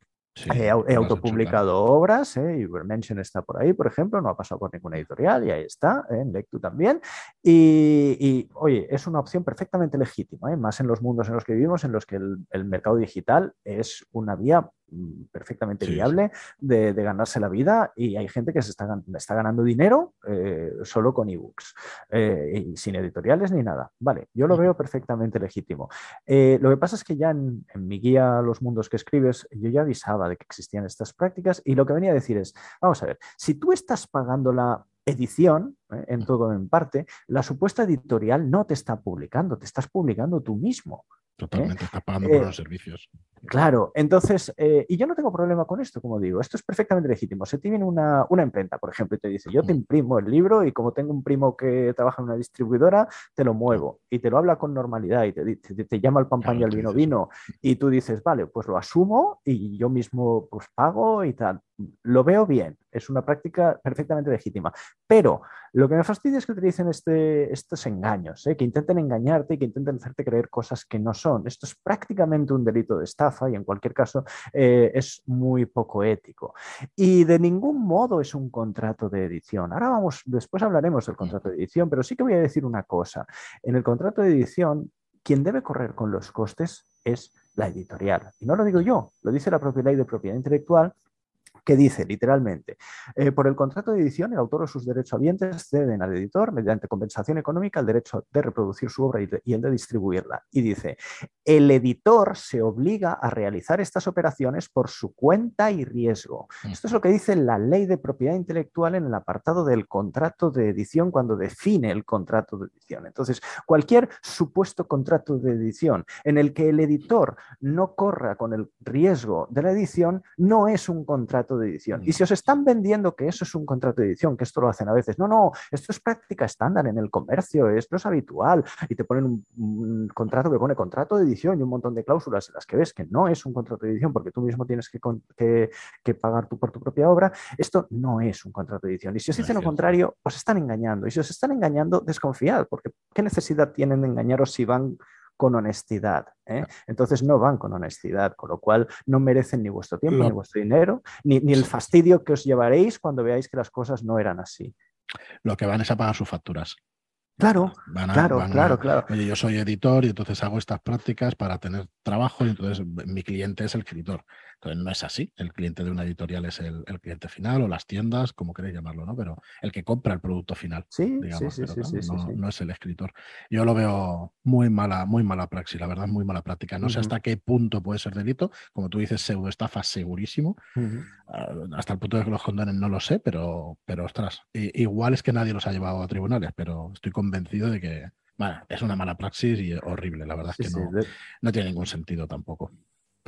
he, autopublicado obras, ¿eh? Ubermention está por ahí, por ejemplo, no ha pasado por ninguna editorial y ahí está, ¿eh? en Lectu también. Y, oye, es una opción perfectamente legítima, ¿eh? más en los mundos en los que vivimos, en los que el, mercado digital es una vía mm, perfectamente viable De, ganarse la vida y hay gente que se está, está ganando dinero eh, solo con ebooks, eh, y sin editoriales ni nada. Vale, yo lo veo perfectamente legítimo. Eh, lo que pasa es que ya en, en, mi guía Los Mundos que escribes, yo ya avisaba de que existían estas prácticas y lo que venía a decir es, vamos a ver, si tú estás pagando la edición, en todo en parte, la supuesta editorial no te está publicando, te estás publicando tú mismo. Totalmente, está pagando por eh, los servicios. Claro, entonces, eh, y yo no tengo problema con esto, como digo, esto es perfectamente legítimo. Si te viene una, una, imprenta, por ejemplo, y te dice, yo te imprimo el libro y como tengo un primo que trabaja en una distribuidora, te lo muevo y te lo habla con normalidad y te, te, llama el pan pan y el vino vino y tú dices, vale, pues lo asumo y yo mismo pues pago y tal. Lo veo bien, es una práctica perfectamente legítima. Pero lo que me fastidia es que utilicen este, estos engaños, ¿eh? que intenten engañarte y que intenten hacerte creer cosas que no son. Esto es prácticamente un delito de estafa y en cualquier caso eh, es muy poco ético. Y de ningún modo es un contrato de edición. Ahora vamos, después hablaremos del contrato de edición, pero sí que voy a decir una cosa. En el contrato de edición, quien debe correr con los costes es la editorial. Y no lo digo yo, lo dice la propia ley de propiedad intelectual que dice literalmente, eh, por el contrato de edición, el autor o sus derechohabientes ceden al editor, mediante compensación económica, el derecho de reproducir su obra y, el de distribuirla. Y dice, el editor se obliga a realizar estas operaciones por su cuenta y riesgo. Esto es lo que dice la ley de propiedad intelectual en el apartado del contrato de edición cuando define el contrato de edición. Entonces, cualquier supuesto contrato de edición en el que el editor no corra con el riesgo de la edición no es un contrato de edición. Y si os están vendiendo que eso es un contrato de edición, que esto lo hacen a veces, no, no, esto es práctica estándar en el comercio, esto es habitual, y te ponen un, contrato que pone contrato de edición y un montón de cláusulas en las que ves que no es un contrato de edición porque tú mismo tienes que, que, pagar tú por tu propia obra, esto no es un contrato de edición. Y si os dicen lo contrario, os están engañando. Y si os están engañando, desconfiad, porque ¿qué necesidad tienen de engañaros si van con honestidad. ¿eh? Entonces no van con honestidad, con lo cual no merecen ni vuestro tiempo, ni vuestro dinero, ni, ni, el fastidio que os llevaréis cuando veáis que las cosas no eran así. Lo que van es a pagar sus facturas. Claro, claro, claro, claro. Oye, yo soy editor y entonces hago estas prácticas para tener trabajo y entonces mi cliente es el escritor. Entonces no es así. El cliente de una editorial es el, cliente final o las tiendas, como queréis llamarlo, ¿no? Pero el que compra el producto final, sí, sí, sí, no, no, es el escritor. Yo lo veo muy mala, muy mala praxis, la verdad, muy mala práctica. No sé hasta qué punto puede ser delito. Como tú dices, pseudoestafa segurísimo. Ah, hasta el punto de que los condonen no lo sé, pero, pero ostras, igual es que nadie los ha llevado a tribunales, pero estoy convencido de que bueno, es una mala praxis y horrible. La verdad es que no, no tiene ningún sentido tampoco.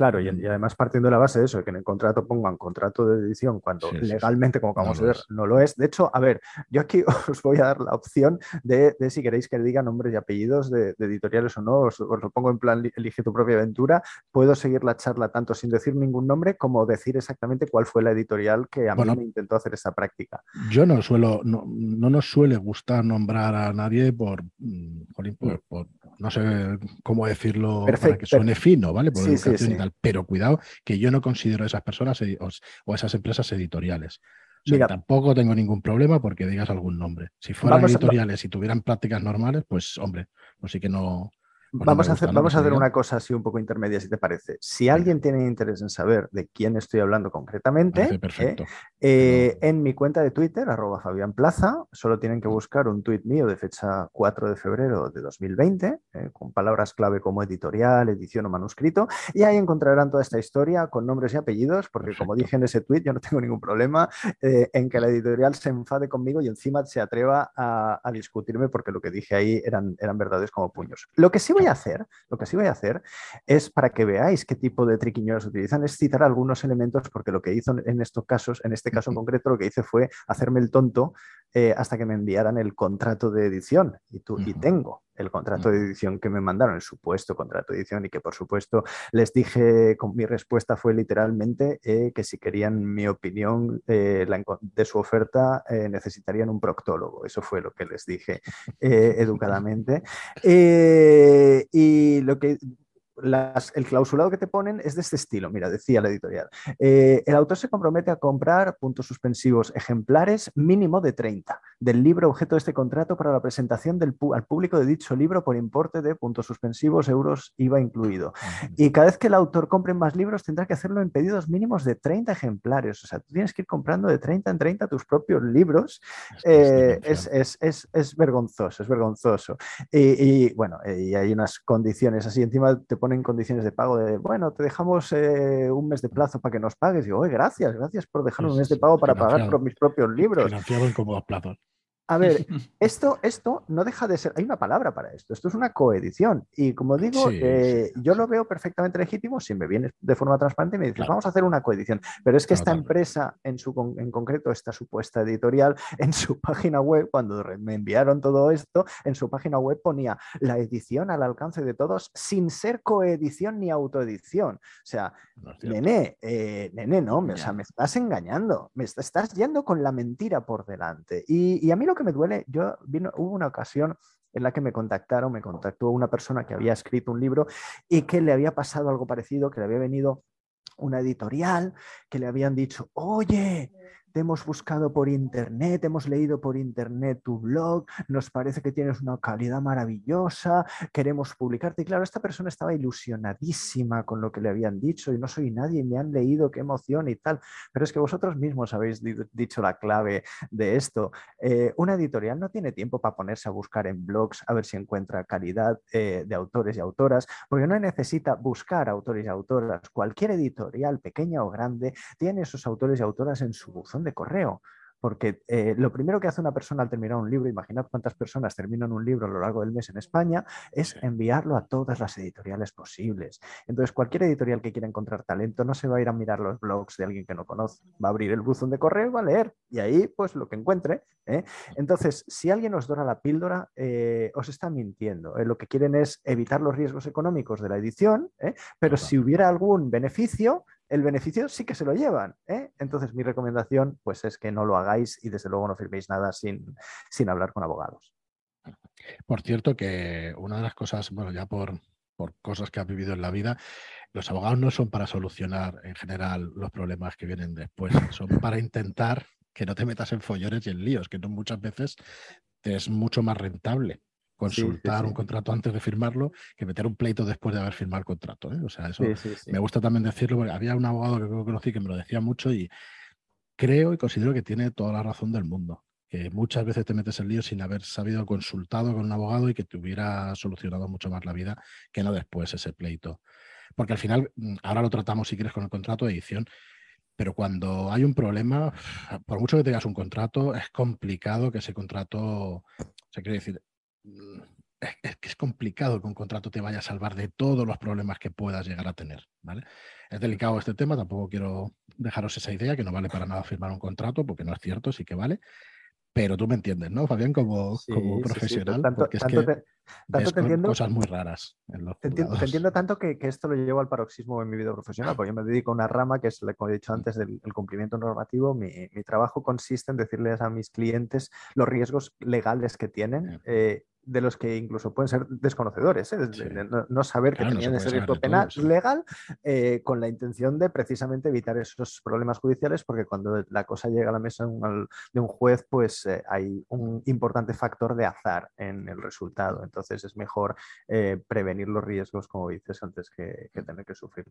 Claro, y, además partiendo de la base de eso, de que en el contrato pongan contrato de edición cuando legalmente, como acabamos de ver, no lo es. De hecho, a ver, yo aquí os voy a dar la opción de, si queréis que diga nombres y apellidos de, editoriales o no, os, lo pongo en plan elige tu propia aventura. Puedo seguir la charla tanto sin decir ningún nombre como decir exactamente cuál fue la editorial que a mí me intentó hacer esta práctica. Yo no suelo, no, nos suele gustar nombrar a nadie por, mm, mm. por, no sé cómo decirlo para que suene fino, ¿vale? Por educación y tal pero cuidado que yo no considero a esas personas o, esas empresas editoriales. tampoco tengo ningún problema porque digas algún nombre. Si fueran editoriales y tuvieran prácticas normales, pues hombre, pues sí que no, pues vamos a hacer, vamos a hacer una cosa así un poco intermedia, si te parece. Si alguien tiene interés en saber de quién estoy hablando concretamente, ¿eh? Eh, en mi cuenta de Twitter, arroba Fabián Plaza, solo tienen que buscar un tuit mío de fecha 4 de febrero de 2020, ¿eh? con palabras clave como editorial, edición o manuscrito, y ahí encontrarán toda esta historia con nombres y apellidos, porque como dije en ese tuit, yo no tengo ningún problema en que la editorial se enfade conmigo y encima se atreva a, a, discutirme porque lo que dije ahí eran, eran verdades como puños. Lo que sí voy a hacer, lo que sí voy a hacer es para que veáis qué tipo de triquiñuelos utilizan, es citar algunos elementos, porque lo que hizo en estos casos, en este caso en concreto, lo que hice fue hacerme el tonto eh, hasta que me enviaran el contrato de edición. Y, tú, y tengo el contrato de edición que me mandaron, el supuesto contrato de edición, y que por supuesto les dije, con mi respuesta fue literalmente eh, que si querían mi opinión eh, de su oferta necesitarían un proctólogo. Eso fue lo que les dije educadamente. y lo que el clausulado que te ponen es de este estilo. Mira, decía la editorial. Eh, el autor se compromete a comprar puntos suspensivos ejemplares mínimo de 30 del libro objeto de este contrato para la presentación del, al público de dicho libro por importe de puntos suspensivos, euros, IVA incluido. Y cada vez que el autor compre más libros tendrá que hacerlo en pedidos mínimos de 30 ejemplares. O sea, tú tienes que ir comprando de 30 en 30 tus propios libros. Eh, es, es, es, es, vergonzoso, es vergonzoso. Y, bueno, y hay unas condiciones así. Encima te ponen condiciones de pago de, bueno, te dejamos eh, un mes de plazo para que nos pagues. Y digo, oye, gracias, gracias por dejarme un mes de pago para pagar por mis propios libros. Financiado en cómodos plazos. A ver, esto, esto no deja de ser, hay una palabra para esto, esto es una coedición. Y como digo, eh, yo lo veo perfectamente legítimo si me vienes de forma transparente y me dices, vamos a hacer una coedición. Pero es que esta empresa, en, su, en concreto, esta supuesta editorial, en su página web, cuando me enviaron todo esto, en su página web ponía la edición al alcance de todos sin ser coedición ni autoedición. O sea, nene, eh, nene, no, me, o sea, me estás engañando, me estás yendo con la mentira por delante. Y, y a mí lo que me duele, yo vino, hubo una ocasión en la que me contactaron, me contactó una persona que había escrito un libro y que le había pasado algo parecido, que le había venido una editorial, que le habían dicho, oye, te hemos buscado por internet, hemos leído por internet tu blog, nos parece que tienes una calidad maravillosa, queremos publicarte. Y claro, esta persona estaba ilusionadísima con lo que le habían dicho y no soy nadie, me han leído, qué emoción y tal. Pero es que vosotros mismos habéis dicho la clave de esto. Eh, una editorial no tiene tiempo para ponerse a buscar en blogs a ver si encuentra calidad eh, de autores y autoras, porque no necesita buscar autores y autoras. Cualquier editorial, pequeña o grande, tiene esos autores y autoras en su buzón de correo. Porque eh, lo primero que hace una persona al terminar un libro, imaginad cuántas personas terminan un libro a lo largo del mes en España, es enviarlo a todas las editoriales posibles. Entonces, cualquier editorial que quiera encontrar talento no se va a ir a mirar los blogs de alguien que no conoce, va a abrir el buzón de correo y va a leer. Y ahí, pues lo que encuentre. ¿eh? Entonces, si alguien os dora la píldora, eh, os está mintiendo. lo que quieren es evitar los riesgos económicos de la edición, pero si hubiera algún beneficio, el beneficio sí que se lo llevan. ¿eh? Entonces, mi recomendación pues, es que no lo hagáis y desde luego no firméis nada sin, sin hablar con abogados. Por cierto, que una de las cosas, bueno, ya por, por cosas que has vivido en la vida, los abogados no son para solucionar en general los problemas que vienen después, son para intentar que no te metas en follones y en líos, que no muchas veces te es mucho más rentable consultar un contrato antes de firmarlo que meter un pleito después de haber firmado el contrato. ¿eh? O sea, eso me gusta también decirlo, porque había un abogado que conocí que me lo decía mucho y creo y considero que tiene toda la razón del mundo. Que muchas veces te metes en lío sin haber sabido consultado con un abogado y que te hubiera solucionado mucho más la vida que no después ese pleito. Porque al final, mm, ahora lo tratamos si quieres con el contrato de edición, pero cuando hay un problema, por mucho que tengas un contrato, es complicado que ese contrato, o sea, quiere decir, es, que es complicado que un contrato te vaya a salvar de todos los problemas que puedas llegar a tener. ¿vale? Es delicado este tema, tampoco quiero dejaros esa idea que no vale para nada firmar un contrato, porque no es cierto, sí que vale. Pero tú me entiendes, ¿no, Fabián? Como, como profesional. porque es que te, entiendo, cosas muy raras. te, entiendo, tanto que, esto lo llevo al paroxismo en mi vida profesional, porque yo me dedico a una rama que es, como he dicho antes, del cumplimiento normativo. Mi, trabajo consiste en decirles a mis clientes los riesgos legales que tienen de los que incluso pueden ser desconocedores, ¿eh? no, saber que tenían ese riesgo penal legal, eh, con la intención de precisamente evitar esos problemas judiciales, porque cuando la cosa llega a la mesa de un juez, pues eh, hay un importante factor de azar en el resultado. Entonces es mejor prevenir los riesgos, como dices, antes que, que tener que sufrir.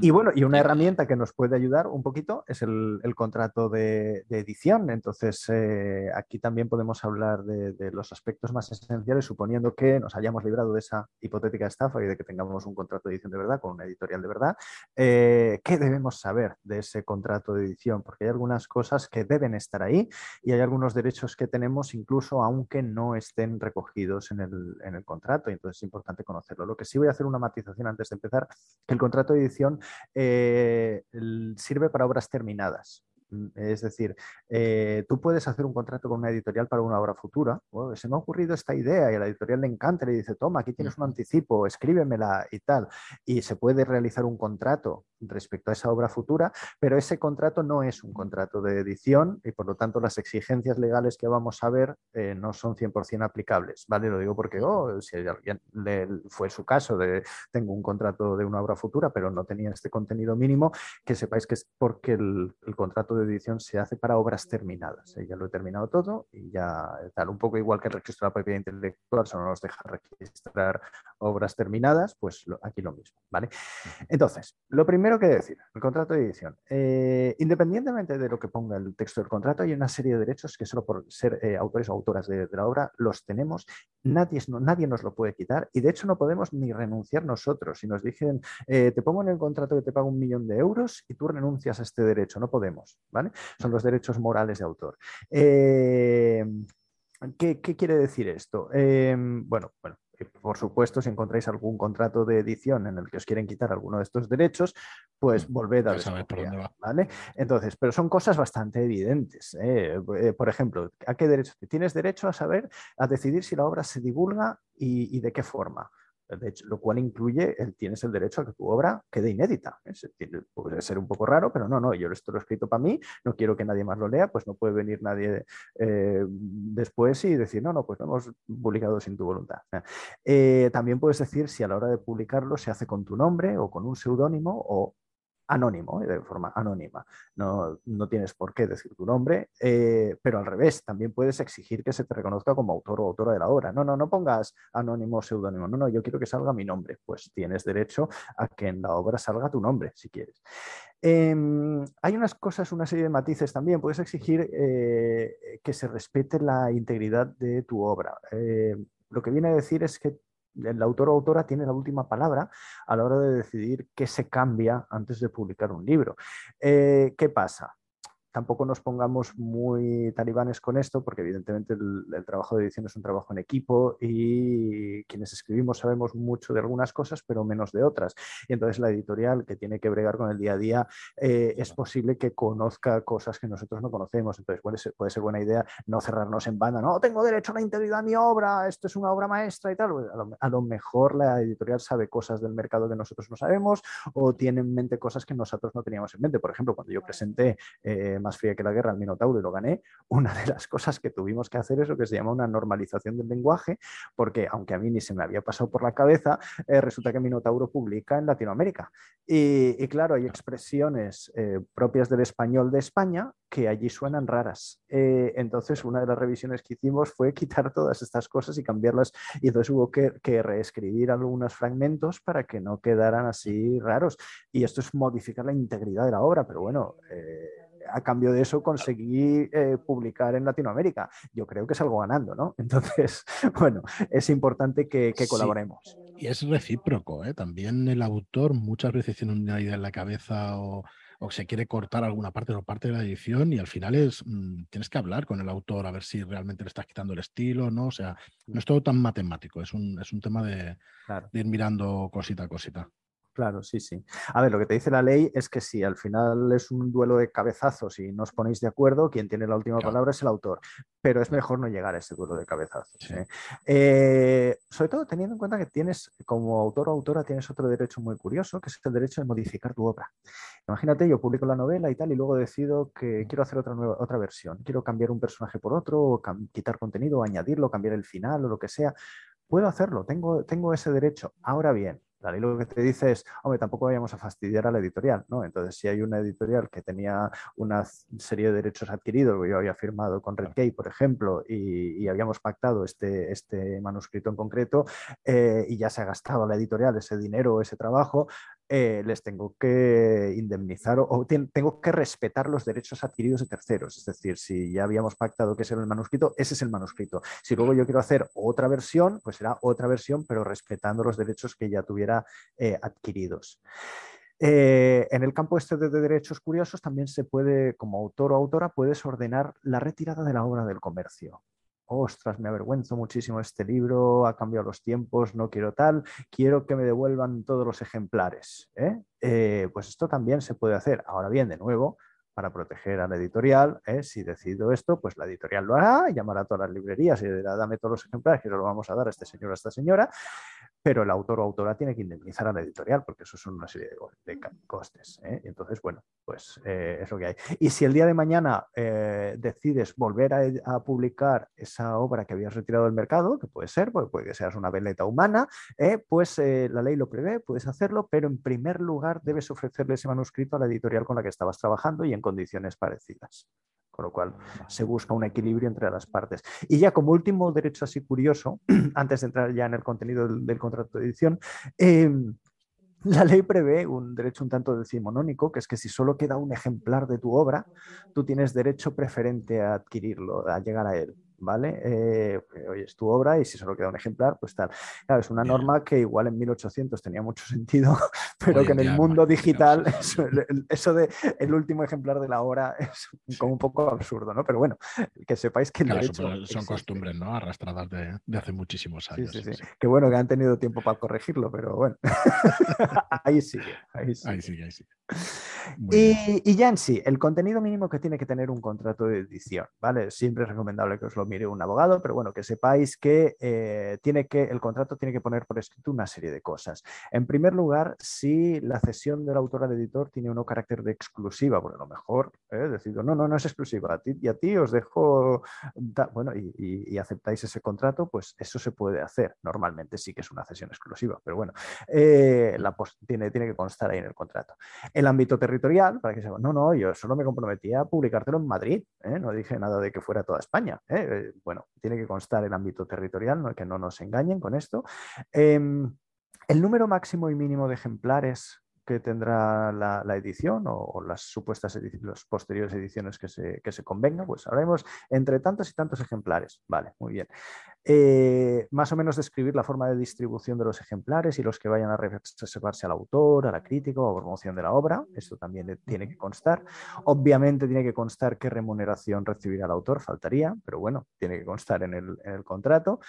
Y bueno, y una herramienta que nos puede ayudar un poquito es el, contrato de, edición. Entonces, eh, aquí también podemos hablar de, los aspectos más esenciales, suponiendo que nos hayamos librado de esa hipotética estafa y de que tengamos un contrato de edición de verdad con una editorial de verdad. Eh, ¿Qué debemos saber de ese contrato de edición? Porque hay algunas cosas que deben estar ahí y hay algunos derechos que tenemos incluso aunque no estén recogidos en el, en el contrato. Entonces es importante conocerlo. Lo que sí voy a hacer una matización antes de empezar, que el contrato de edición eh, sirve para obras terminadas. Mm, es decir, eh, tú puedes hacer un contrato con una editorial para una obra futura. se me ha ocurrido esta idea y a la editorial le encanta, le dice, toma, aquí tienes un anticipo, escríbemela y tal. Y se puede realizar un contrato respecto a esa obra futura, pero ese contrato no es un contrato de edición y por lo tanto las exigencias legales que vamos a ver eh, no son 100% aplicables, ¿vale? Lo digo porque oh, si alguien le, fue su caso de tengo un contrato de una obra futura, pero no tenía este contenido mínimo, que sepáis que es porque el, contrato de edición se hace para obras terminadas. ¿eh? Ya lo he terminado todo y ya tal, un poco igual que el registro de la propiedad intelectual, solo nos deja registrar obras terminadas, pues aquí lo mismo, ¿vale? Entonces, lo primero que decir, el contrato de edición. Eh, independientemente de lo que ponga el texto del contrato, hay una serie de derechos que solo por ser eh, autores o autoras de, la obra los tenemos, nadie, nadie nos lo puede quitar y de hecho no podemos ni renunciar nosotros. Si nos dicen, eh, te pongo en el contrato que te pago un millón de euros y tú renuncias a este derecho, no podemos, ¿vale? Son los derechos morales de autor. ¿qué, quiere decir esto? bueno, bueno, por supuesto, si encontráis algún contrato de edición en el que os quieren quitar alguno de estos derechos, pues mm, volved a saber por dónde va. ¿vale? Entonces, pero son cosas bastante evidentes. ¿eh? Eh, por ejemplo, ¿a qué derecho? Tienes derecho a saber, a decidir si la obra se divulga y de qué forma lo cual incluye, el, tienes el derecho a que tu obra quede inédita. puede ser un poco raro, pero no, no, yo esto lo he escrito para mí, no quiero que nadie más lo lea, pues no puede venir nadie eh, después y decir, no, no, pues lo hemos publicado sin tu voluntad. Eh, también puedes decir si a la hora de publicarlo se hace con tu nombre o con un seudónimo o anónimo, ¿eh? de forma anónima. No, tienes por qué decir tu nombre, eh, pero al revés, también puedes exigir que se te reconozca como autor o autora de la obra. No, no, no pongas anónimo o seudónimo. No, no, yo quiero que salga mi nombre. Pues tienes derecho a que en la obra salga tu nombre, si quieres. Em, hay unas cosas, una serie de matices también. Puedes exigir eh, que se respete la integridad de tu obra. lo que viene a decir es que el autor o autora tiene la última palabra a la hora de decidir qué se cambia antes de publicar un libro. Eh, ¿Qué pasa? Tampoco nos pongamos muy talibanes con esto, porque evidentemente el, trabajo de edición es un trabajo en equipo y quienes escribimos sabemos mucho de algunas cosas, pero menos de otras. Y entonces la editorial que tiene que bregar con el día a día eh, es posible que conozca cosas que nosotros no conocemos. Entonces puede ser, puede ser, buena idea no cerrarnos en banda, no, tengo derecho a la integridad de mi obra, esto es una obra maestra y tal. A lo, mejor la editorial sabe cosas del mercado que nosotros no sabemos o tiene en mente cosas que nosotros no teníamos en mente. Por ejemplo, cuando yo presenté... Eh, más fría que la guerra al Minotauro y lo gané, una de las cosas que tuvimos que hacer es lo que se llama una normalización del lenguaje, porque aunque a mí ni se me había pasado por la cabeza, eh, resulta que Minotauro publica en Latinoamérica. Y, claro, hay expresiones eh, propias del español de España que allí suenan raras. Eh, entonces, una de las revisiones que hicimos fue quitar todas estas cosas y cambiarlas. Y entonces hubo que, reescribir algunos fragmentos para que no quedaran así raros. Y esto es modificar la integridad de la obra, pero bueno, a cambio de eso conseguí eh, publicar en Latinoamérica. Yo creo que salgo ganando, ¿no? Entonces, bueno, es importante que, colaboremos. Y es recíproco, ¿eh? También el autor muchas veces tiene una idea en la cabeza o, se quiere cortar alguna parte o parte de la edición y al final es mm, tienes que hablar con el autor a ver si realmente le estás quitando el estilo, ¿no? O sea, no es todo tan matemático, es un, es un tema de, de ir mirando cosita a cosita. Claro, sí, sí. A ver, lo que te dice la ley es que si al final es un duelo de cabezazos y no os ponéis de acuerdo, quien tiene la última palabra es el autor. Pero es mejor no llegar a ese duelo de cabezazos. ¿eh? Eh, sobre todo teniendo en cuenta que tienes, como autor o autora, tienes otro derecho muy curioso, que es el derecho de modificar tu obra. Imagínate, yo publico la novela y tal, y luego decido que quiero hacer otra, nueva, otra versión. Quiero cambiar un personaje por otro, o quitar contenido, o añadirlo, cambiar el final o lo que sea. Puedo hacerlo, tengo, tengo ese derecho. Ahora bien, la ley lo que te dice es, hombre, tampoco vayamos a fastidiar a la editorial, ¿no? Entonces, si hay una editorial que tenía una serie de derechos adquiridos, yo había firmado con Redkey, por ejemplo, y, habíamos pactado este, este manuscrito en concreto, eh, y ya se ha gastado la editorial ese dinero, ese trabajo, eh, les tengo que indemnizar o, tengo que respetar los derechos adquiridos de terceros. Es decir, si ya habíamos pactado que ese era el manuscrito, ese es el manuscrito. Si luego yo quiero hacer otra versión, pues será otra versión, pero respetando los derechos que ya tuviera eh, adquiridos. Eh, en el campo este de, derechos curiosos también se puede, como autor o autora, puedes ordenar la retirada de la obra del comercio ostras, me avergüenzo muchísimo este libro, ha cambiado los tiempos, no quiero tal, quiero que me devuelvan todos los ejemplares. ¿eh? Eh, pues esto también se puede hacer. Ahora bien, de nuevo, para proteger a la editorial, ¿eh? si decido esto, pues la editorial lo hará, llamará a todas las librerías y dirá, dame todos los ejemplares que lo vamos a dar a este señor o a esta señora. Pero el autor o autora tiene que indemnizar a la editorial, porque eso son una serie de, costes. ¿eh? Entonces, bueno, pues eh, es lo que hay. Y si el día de mañana eh, decides volver a, publicar esa obra que habías retirado del mercado, que puede ser, porque puede que seas una veleta humana, pues la ley lo prevé, puedes hacerlo, pero en primer lugar debes ofrecerle ese manuscrito a la editorial con la que estabas trabajando y en condiciones parecidas con lo cual se busca un equilibrio entre las partes. Y ya como último derecho así curioso, antes de entrar ya en el contenido del, contrato de edición, em, la ley prevé un derecho un tanto decimonónico, que es que si solo queda un ejemplar de tu obra, tú tienes derecho preferente a adquirirlo, a llegar a él. ¿Vale? Eh, oye, es tu obra y si solo queda un ejemplar, pues tal. Claro, es una norma que igual en 1800 tenía mucho sentido, pero que en el mundo digital eso, de el último ejemplar de la obra es como un poco absurdo, ¿no? Pero bueno, que sepáis que son costumbres, ¿no? Arrastradas de, hace muchísimos años. Sí, sí, sí. Que bueno que han tenido tiempo para corregirlo, pero bueno, ahí sigue, ahí sigue. Ahí sigue, ahí sigue. Y, y, ya en sí, el contenido mínimo que tiene que tener un contrato de edición, ¿vale? Siempre es recomendable que os lo mire un abogado, pero bueno, que sepáis que, eh, tiene que el contrato tiene que poner por escrito una serie de cosas. En primer lugar, si la cesión del autor al editor tiene un carácter de exclusiva, porque a lo mejor eh, decido, no, no, no es exclusiva, a ti y a ti os dejo, bueno, y, aceptáis ese contrato, pues eso se puede hacer. Normalmente sí que es una cesión exclusiva, pero bueno, eh, tiene, tiene que constar ahí en el contrato. El ámbito territorial, para que se no, no, yo solo me comprometía a publicártelo en Madrid, no dije nada de que fuera toda España bueno, tiene que constar el ámbito territorial, que no nos engañen con esto. Em, el número máximo y mínimo de ejemplares que tendrá la, edición o, las supuestas ediciones, posteriores ediciones que se, que se convenga, pues haremos entre tantos y tantos ejemplares. Vale, muy bien. Eh, más o menos describir la forma de distribución de los ejemplares y los que vayan a reservarse al autor, a la crítica o a promoción de la obra. Esto también tiene que constar. Obviamente tiene que constar qué remuneración recibirá el autor, faltaría, pero bueno, tiene que constar en el, contrato.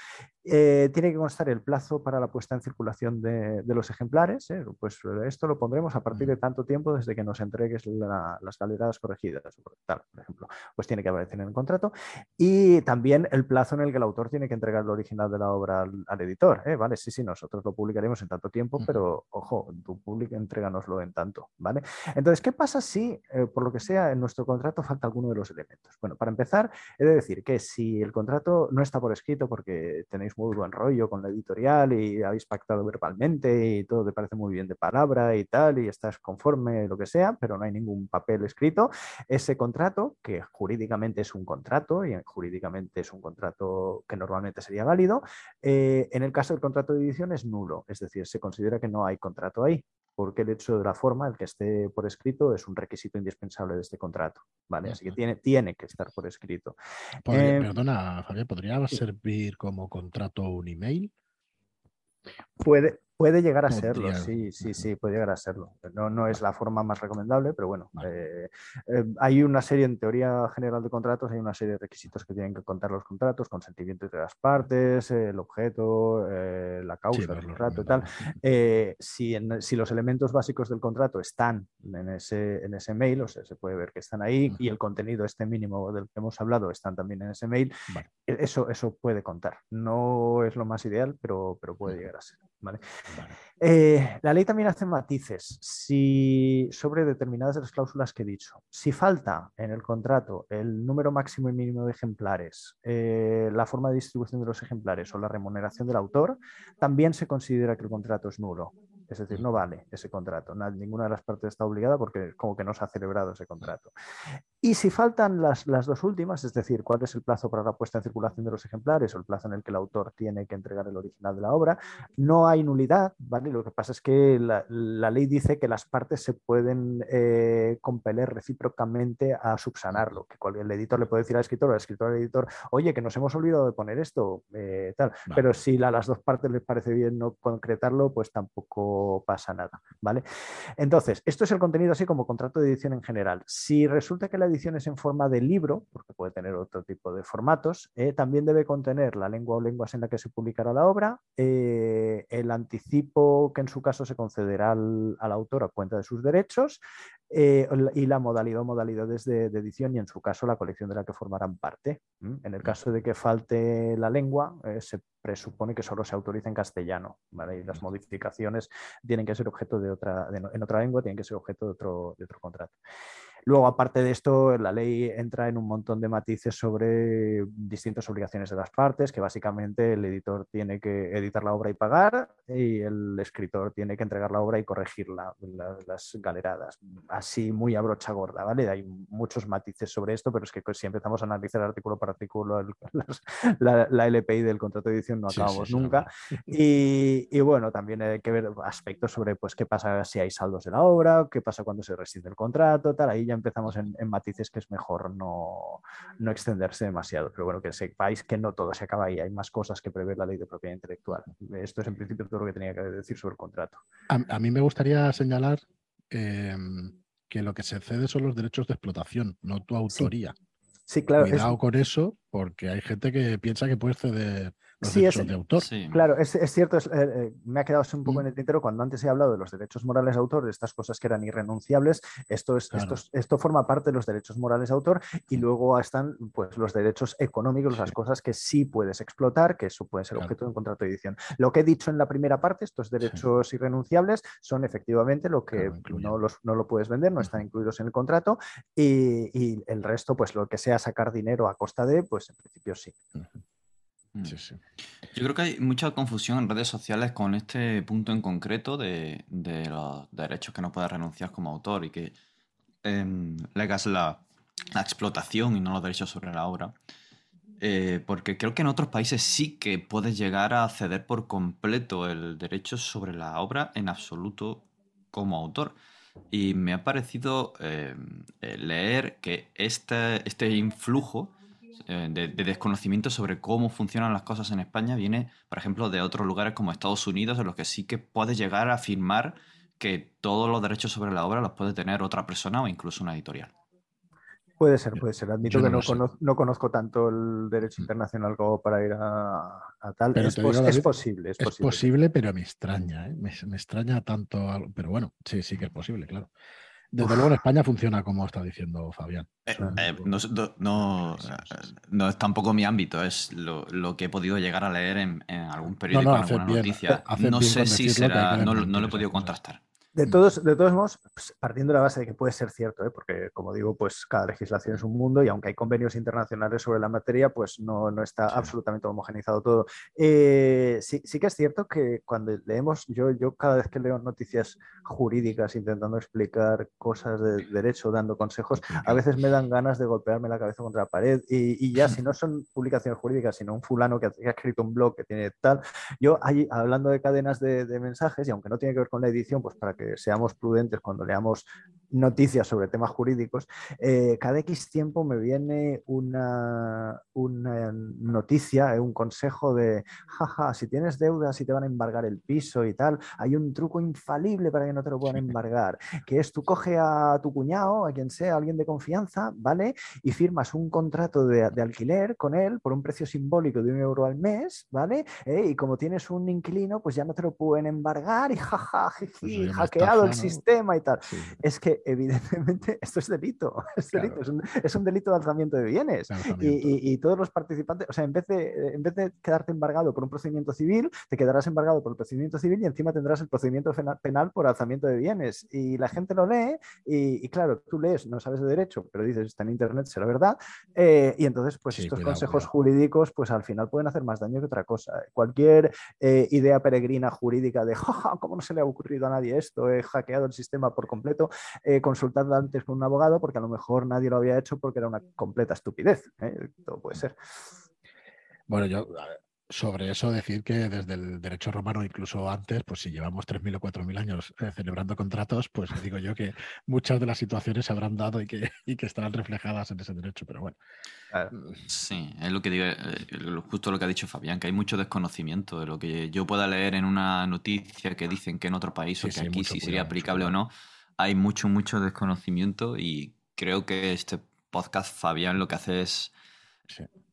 Eh, tiene que constar el plazo para la puesta en circulación de, los ejemplares. ¿eh? Pues esto lo pondremos a partir de tanto tiempo desde que nos entregues las calidades corregidas, por ejemplo. Pues tiene que aparecer en el contrato. Y también el plazo en el que el autor tiene que entregar el original de la obra al, editor. ¿eh? ¿Vale? Sí, sí, nosotros lo publicaremos en tanto tiempo, pero ojo, tú publica, entréganoslo en tanto. ¿Vale? Entonces, ¿qué pasa si, eh, por lo que sea, en nuestro contrato falta alguno de los elementos? Bueno, para empezar, he de decir que si el contrato no está por escrito porque tenéis muy buen rollo con la editorial y habéis pactado verbalmente y todo te parece muy bien de palabra y tal, y estás conforme, lo que sea, pero no hay ningún papel escrito, ese contrato, que jurídicamente es un contrato y jurídicamente es un contrato que normalmente sería válido. Eh, en el caso del contrato de edición es nulo, es decir, se considera que no hay contrato ahí, porque el hecho de la forma, el que esté por escrito, es un requisito indispensable de este contrato. ¿vale? Así que tiene, tiene que estar por escrito. Eh, perdona, Javier, ¿podría servir como contrato un email? Puede, Puede llegar a serlo, sí, sí, sí, puede llegar a serlo. No, no es la forma más recomendable, pero bueno, eh, eh, hay una serie, en teoría general de contratos, hay una serie de requisitos que tienen que contar los contratos, consentimiento de las partes, el objeto, eh, la causa del contrato y tal. si, si, los elementos básicos del contrato están en ese, en ese mail, o sea, se puede ver que están ahí y el contenido, este mínimo del que hemos hablado, están también en ese mail, eso, eso puede contar. No es lo más ideal, pero, pero puede llegar a ser. Eh, la ley también hace matices si, sobre determinadas de las cláusulas que he dicho. Si falta en el contrato el número máximo y mínimo de ejemplares, eh, la forma de distribución de los ejemplares o la remuneración del autor, también se considera que el contrato es nulo. Es decir, no vale ese contrato. ninguna de las partes está obligada porque como que no se ha celebrado ese contrato. Y si faltan las, dos últimas, es decir, cuál es el plazo para la puesta en circulación de los ejemplares o el plazo en el que el autor tiene que entregar el original de la obra, no hay nulidad, ¿vale? Lo que pasa es que la, ley dice que las partes se pueden eh, compeler recíprocamente a subsanarlo, que el editor le puede decir al escritor o al escritor al editor, oye, que nos hemos olvidado de poner esto, eh, tal. Pero si a las dos partes les parece bien no concretarlo, pues tampoco pasa nada, ¿vale? Entonces, esto es el contenido así como contrato de edición en general. Si resulta que la ediciones en forma de libro, porque puede tener otro tipo de formatos, eh, también debe contener la lengua o lenguas en la que se publicará la obra, eh, el anticipo que en su caso se concederá al, autor a cuenta de sus derechos y la modalidad o modalidades de, edición y en su caso la colección de la que formarán parte. En el caso de que falte la lengua, se presupone que solo se autoriza en castellano y las modificaciones tienen que ser objeto de otra, en otra lengua, tienen que ser objeto de otro, de otro contrato. Luego, aparte de esto, la ley entra en un montón de matices sobre distintas obligaciones de las partes, que básicamente el editor tiene que editar la obra y pagar, y el escritor tiene que entregar la obra y corregirla, las galeradas. Así muy a brocha gorda, ¿vale? Hay muchos matices sobre esto, pero es que si empezamos a analizar artículo por artículo la, la, LPI del contrato de edición no acabamos nunca. Y, y, bueno, también hay que ver aspectos sobre pues qué pasa si hay saldos de la obra, qué pasa cuando se rescinde el contrato, tal. Ahí ya empezamos en, matices que es mejor no, extenderse demasiado. Pero bueno, que sepáis que no todo se acaba ahí, hay más cosas que prevé la ley de propiedad intelectual. Esto es en principio todo lo que tenía que decir sobre el contrato. A, mí me gustaría señalar em, que lo que se cede son los derechos de explotación, no tu autoría. Sí, claro. Cuidado con eso, porque hay gente que piensa que puede ceder sí, es, de autor. Claro, es, cierto, eh, eh, me ha quedado un poco en mm. el tintero cuando antes he hablado de los derechos morales de autor, de estas cosas que eran irrenunciables, esto, es, esto, esto, forma parte de los derechos morales de autor y luego están pues, los derechos económicos, las cosas que sí puedes explotar, que eso puede ser objeto de un contrato de edición. Lo que he dicho en la primera parte, estos derechos irrenunciables son efectivamente lo que no, los, no, lo puedes vender, no están incluidos en el contrato y, y, el resto, pues lo que sea sacar dinero a costa de, pues en principio sí. Mm. Yo creo que hay mucha confusión en redes sociales con este punto en concreto de, los derechos que no puedes renunciar como autor y que eh, legas la, explotación y no los derechos sobre la obra. Eh, porque creo que en otros países sí que puedes llegar a ceder por completo el derecho sobre la obra en absoluto como autor. Y me ha parecido em, eh, leer que este, este influjo eh, de, desconocimiento sobre cómo funcionan las cosas en España viene, por ejemplo, de otros lugares como Estados Unidos, en los que sí que puedes llegar a afirmar que todos los derechos sobre la obra los puede tener otra persona o incluso una editorial. Puede ser, puede ser. Admito que no, conozco, tanto el derecho mm. internacional como para ir a, tal. Es, es, posible, es, posible. pero me extraña, ¿eh? me, me, extraña tanto. Pero bueno, sí, sí que es posible, claro. Desde luego en España funciona como está diciendo Fabián. Eh, eh, no, no, es tampoco mi ámbito, es lo, que he podido llegar a leer en, algún periódico, en alguna noticia. No sé si será, no, lo he podido contrastar. De todos, de todos modos, pues, partiendo de la base de que puede ser cierto, ¿eh? porque como digo, pues cada legislación es un mundo y aunque hay convenios internacionales sobre la materia, pues no, no está absolutamente homogenizado todo. Eh, sí, sí, que es cierto que cuando leemos, yo, yo cada vez que leo noticias jurídicas intentando explicar cosas de derecho, dando consejos, a veces me dan ganas de golpearme la cabeza contra la pared y, y ya si no son publicaciones jurídicas, sino un fulano que ha, escrito un blog que tiene tal, yo ahí hablando de cadenas de, de mensajes y aunque no tiene que ver con la edición, pues para que seamos prudentes cuando leamos noticias sobre temas jurídicos, eh, cada X tiempo me viene una, una noticia, eh, un consejo de, jaja, si tienes deudas y te van a embargar el piso y tal, hay un truco infalible para que no te lo puedan embargar, que es tú coge a tu cuñado, a quien sea, alguien de confianza, ¿vale? Y firmas un contrato de, alquiler con él por un precio simbólico de un euro al mes, ¿vale? Eh, y como tienes un inquilino, pues ya no te lo pueden embargar y jaja, jiji, hackeado el sistema y tal. Es que evidentemente esto es delito, es, delito es, un, delito de alzamiento de bienes. Y, todos los participantes, o sea, en vez, de, en vez de quedarte embargado por un procedimiento civil, te quedarás embargado por el procedimiento civil y encima tendrás el procedimiento penal por alzamiento de bienes. Y la gente lo lee y, claro, tú lees, no sabes de derecho, pero dices, está en Internet, será verdad. Eh, y entonces, pues estos consejos jurídicos, pues al final pueden hacer más daño que otra cosa. Cualquier eh, idea peregrina jurídica de, ¿cómo no se le ha ocurrido a nadie esto? He hackeado el sistema por completo. Eh, consultando antes con un abogado porque a lo mejor nadie lo había hecho porque era una completa estupidez. ¿eh? Todo puede ser. Bueno, yo sobre eso decir que desde el derecho romano, incluso antes, pues si llevamos 3.000 o 4.000 años eh, celebrando contratos, pues digo yo que muchas de las situaciones se habrán dado y que, y que estarán reflejadas en ese derecho, pero bueno. Sí, es lo que digo, justo lo que ha dicho Fabián, que hay mucho desconocimiento de lo que yo pueda leer en una noticia que dicen que en otro país o que aquí sí sería aplicable o no hay mucho, mucho desconocimiento y creo que este podcast, Fabián lo que hace es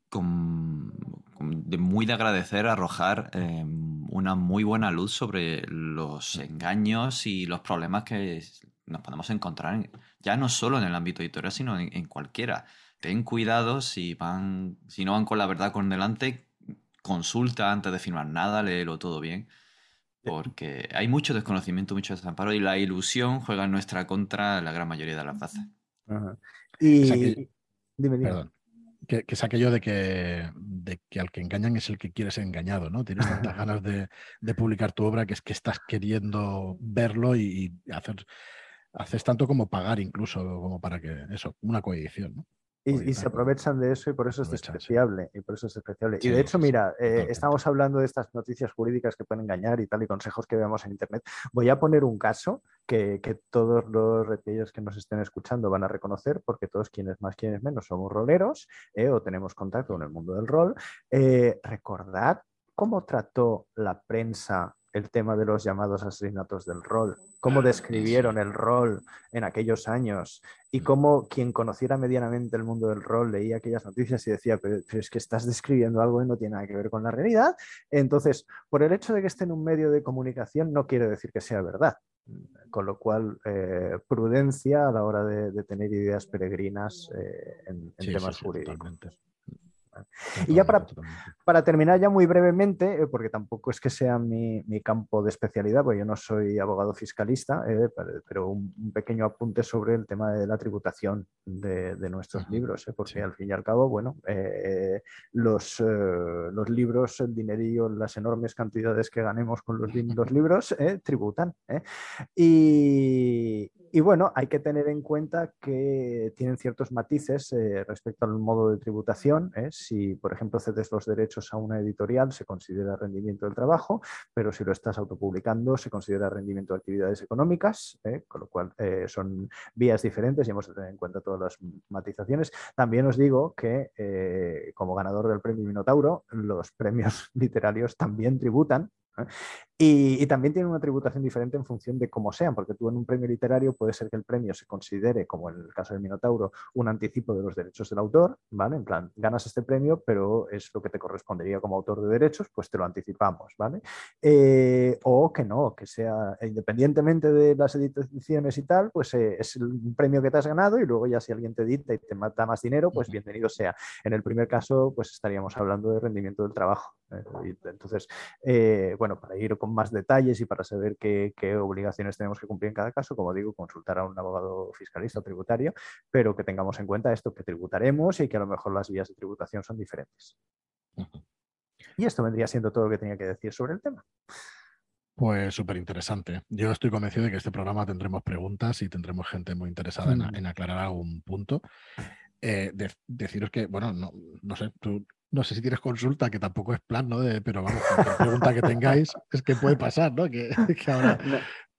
con, de muy de agradecer arrojar em, una muy buena luz sobre los engaños y los problemas que nos podemos encontrar ya no solo en el ámbito editorial, sino en, cualquiera. Ten cuidado si van, si no van con la verdad con delante, consulta antes de firmar nada, léelo todo bien. Porque hay mucho desconocimiento, mucho desamparo y la ilusión juega en nuestra contra la gran mayoría de las veces. Y, dime, Perdón que, que, es aquello de que, de que al que engañan es el que quiere ser engañado, ¿no? Tienes tantas ganas de, de, publicar tu obra que es que estás queriendo verlo y, hacer, haces tanto como pagar incluso, como para que eso, una coedición, ¿no? Y, se aprovechan de eso y por eso es despreciable. Y por eso es despreciable. y de hecho, mira, eh, estamos hablando de estas noticias jurídicas que pueden engañar y tal, y consejos que vemos en Internet. Voy a poner un caso que, todos los aquellos que nos estén escuchando van a reconocer, porque todos quienes más, quienes menos somos roleros eh, o tenemos contacto con el mundo del rol. Eh, recordad cómo trató la prensa el tema de los llamados asesinatos del rol, cómo describieron el rol en aquellos años y mm. cómo quien conociera medianamente el mundo del rol leía aquellas noticias y decía, pero, es que estás describiendo algo y no tiene nada que ver con la realidad. Entonces, por el hecho de que esté en un medio de comunicación no quiere decir que sea verdad. Con lo cual, eh, prudencia a la hora de, tener ideas peregrinas eh, en, temas jurídicos. Y ya para, para, terminar ya muy brevemente, eh, porque tampoco es que sea mi, campo de especialidad, porque yo no soy abogado fiscalista, eh, pero un, pequeño apunte sobre el tema de la tributación de, nuestros libros, eh, porque al fin y al cabo, bueno, los, los libros, el dinerillo, las enormes cantidades que ganemos con los, los libros, tributan. Y, y bueno, hay que tener en cuenta que tienen ciertos matices eh, respecto al modo de tributación. ¿eh? Si, por ejemplo, cedes los derechos a una editorial, se considera rendimiento del trabajo, pero si lo estás autopublicando, se considera rendimiento de actividades económicas, ¿eh? con lo cual son vías diferentes y hemos de tener en cuenta todas las matizaciones. También os digo que como ganador del premio Minotauro, los premios literarios también tributan y, también tiene una tributación diferente en función de cómo sean, porque tú en un premio literario puede ser que el premio se considere, como en el caso del Minotauro, un anticipo de los derechos del autor, ¿vale? En plan, ganas este premio, pero es lo que te correspondería como autor de derechos, pues te lo anticipamos, ¿vale? Eh, o que no, que sea independientemente de las ediciones y tal, pues eh, es un premio que te has ganado y luego ya si alguien te edita y te mata más dinero, pues bienvenido sea. En el primer caso, pues estaríamos hablando de rendimiento del trabajo. ¿Eh? Entonces, bueno, para ir con más detalles y para saber qué, obligaciones tenemos que cumplir en cada caso, como digo, consultar a un abogado fiscalista o tributario, pero que tengamos en cuenta esto que tributaremos y que a lo mejor las vías de tributación son diferentes. Y esto vendría siendo todo lo que tenía que decir sobre el tema. Pues súper interesante. Yo estoy convencido de que este programa tendremos preguntas y tendremos gente muy interesada en, aclarar algún punto. Eh, deciros que, bueno, no, no sé, tú no sé si tienes consulta, que tampoco es plan, ¿no? pero vamos, cualquier pregunta que tengáis es que puede pasar, ¿no? Que, ahora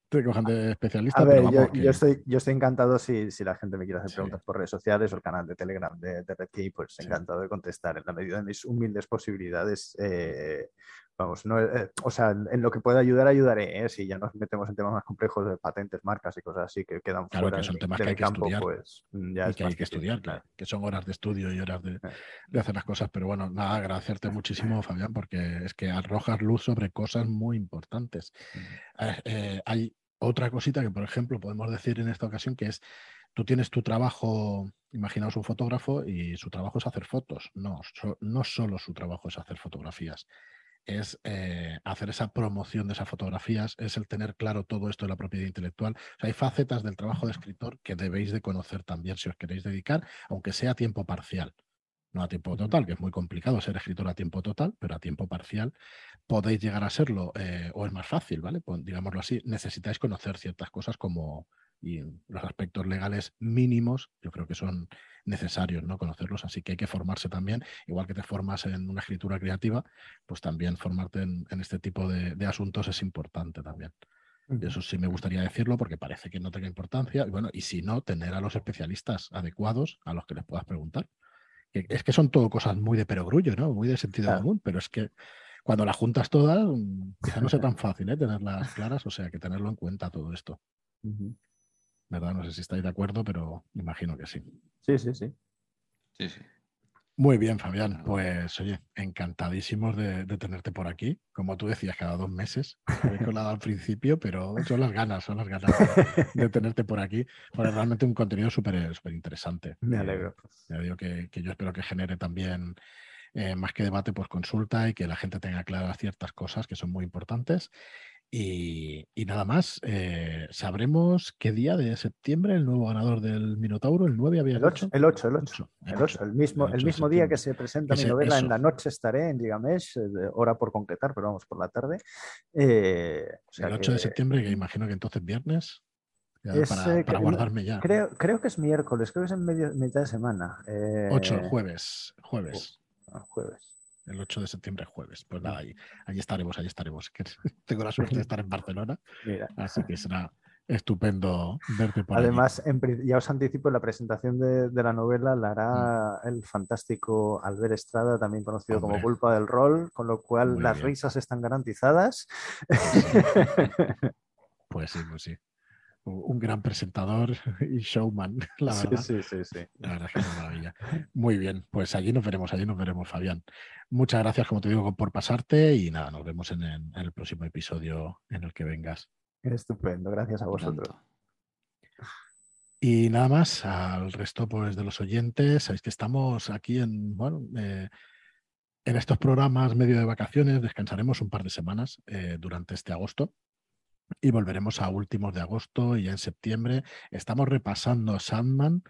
te cojan de especialista. A ver, yo, estoy, yo estoy encantado si, la gente me quiere hacer preguntas por redes sociales o el canal de Telegram de, de Redkey, pues encantado de contestar en la medida de mis humildes posibilidades. Eh, Vamos, no, eh, o sea, en lo que pueda ayudar, ayudaré. ¿eh? Si ya nos metemos en temas más complejos de patentes, marcas y cosas así que quedan claro, fuera que son temas que hay que estudiar, pues ya y que hay que estudiar, que son horas de estudio y horas de, eh. de, hacer las cosas. Pero bueno, nada, agradecerte muchísimo, Fabián, porque es que arrojas luz sobre cosas muy importantes. hay otra cosita que, por ejemplo, podemos decir en esta ocasión, que es tú tienes tu trabajo, imaginaos un fotógrafo y su trabajo es hacer fotos. No, no solo su trabajo es hacer fotografías es eh, hacer esa promoción de esas fotografías, es el tener claro todo esto de la propiedad intelectual. hay facetas del trabajo de escritor que debéis de conocer también si os queréis dedicar, aunque sea a tiempo parcial. No a tiempo total, que es muy complicado ser escritor a tiempo total, pero a tiempo parcial podéis llegar a serlo, eh, o es más fácil, ¿vale? Pues, digámoslo así, necesitáis conocer ciertas cosas como y los aspectos legales mínimos, yo creo que son necesarios ¿no? conocerlos, así que hay que formarse también, igual que te formas en una escritura creativa, pues también formarte en, este tipo de, asuntos es importante también. Eso sí me gustaría decirlo porque parece que no tenga importancia. Y bueno, y si no, tener a los especialistas adecuados a los que les puedas preguntar. es que son todo cosas muy de perogrullo, ¿no? Muy de sentido común, pero es que cuando las juntas todas, mm, quizá no sea tan fácil ¿eh? tenerlas claras, o sea que tenerlo en cuenta todo esto. ¿Verdad? No sé si estáis de acuerdo, pero imagino que sí. Sí, sí, sí. Sí, sí. Muy bien, Fabián. Pues oye, encantadísimos de, tenerte por aquí. Como tú decías, cada dos meses. He colado al principio, pero son las ganas, son las ganas de, tenerte por aquí. Porque realmente un contenido súper súper interesante. Me alegro. ya digo que, yo espero que genere también eh, más que debate, pues consulta y que la gente tenga claras ciertas cosas que son muy importantes. Y, nada más, eh, sabremos qué día de septiembre el nuevo ganador del Minotauro, el 9 había el 8, el 8, el 8, el 8, el, mismo, el, mismo día que se presenta mi novela en la noche estaré en Gigamesh, eh, hora por concretar, pero vamos por la tarde. Eh, el 8 de septiembre, que imagino que entonces viernes. para, guardarme ya. Creo, creo que es miércoles, creo que es en medio, mitad de semana. 8, jueves, jueves. Ah, jueves. El 8 de septiembre, jueves. Pues nada, ahí, estaremos, ahí estaremos. Tengo la suerte de estar en Barcelona. Así que será estupendo verte por Además, ya os anticipo, la presentación de, la novela la hará mm. el fantástico Albert Estrada, también conocido como Culpa del Rol, con lo cual las risas están garantizadas. Pues sí, pues sí un gran presentador y showman, la verdad. Sí, sí, sí. La verdad es que es maravilla. Muy bien, pues allí nos veremos, allí nos veremos, Fabián. Muchas gracias, como te digo, por pasarte y nada, nos vemos en, el próximo episodio en el que vengas. Estupendo, gracias a vosotros. Y nada más, al resto pues, de los oyentes, sabéis que estamos aquí en, bueno, eh, en estos programas medio de vacaciones, descansaremos un par de semanas eh, durante este agosto y volveremos a últimos de agosto y en septiembre. Estamos repasando Sandman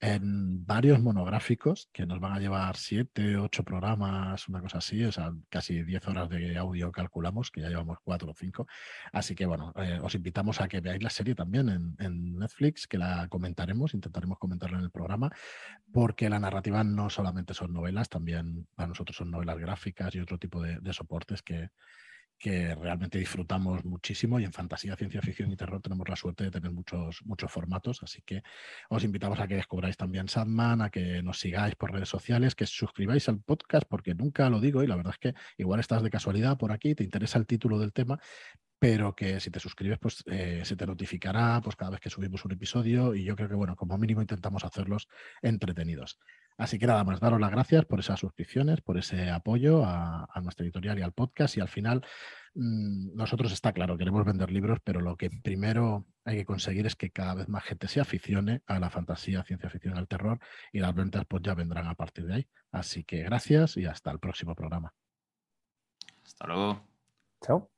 en varios monográficos que nos van a llevar siete, ocho programas, una cosa así, o sea, casi diez horas de audio calculamos, que ya llevamos cuatro o cinco. Así que bueno, eh, os invitamos a que veáis la serie también en, Netflix, que la comentaremos, intentaremos comentarla en el programa, porque la narrativa no solamente son novelas, también para nosotros son novelas gráficas y otro tipo de soportes que, que realmente disfrutamos muchísimo y en fantasía, ciencia ficción y terror tenemos la suerte de tener muchos, muchos formatos, así que os invitamos a que descubráis también Sandman, a que nos sigáis por redes sociales, que suscribáis al podcast, porque nunca lo digo y la verdad es que igual estás de casualidad por aquí, te interesa el título del tema, pero que si te suscribes, pues eh, se te notificará pues, cada vez que subimos un episodio y yo creo que, bueno, como mínimo intentamos hacerlos entretenidos. Así que nada más, daros las gracias por esas suscripciones, por ese apoyo a, nuestra editorial y al podcast. Y al final, mm, nosotros está claro, queremos vender libros, pero lo que primero hay que conseguir es que cada vez más gente se aficione a la fantasía, ciencia ficción y al terror, y las ventas pues ya vendrán a partir de ahí. Así que gracias y hasta el próximo programa. Hasta luego. Chao.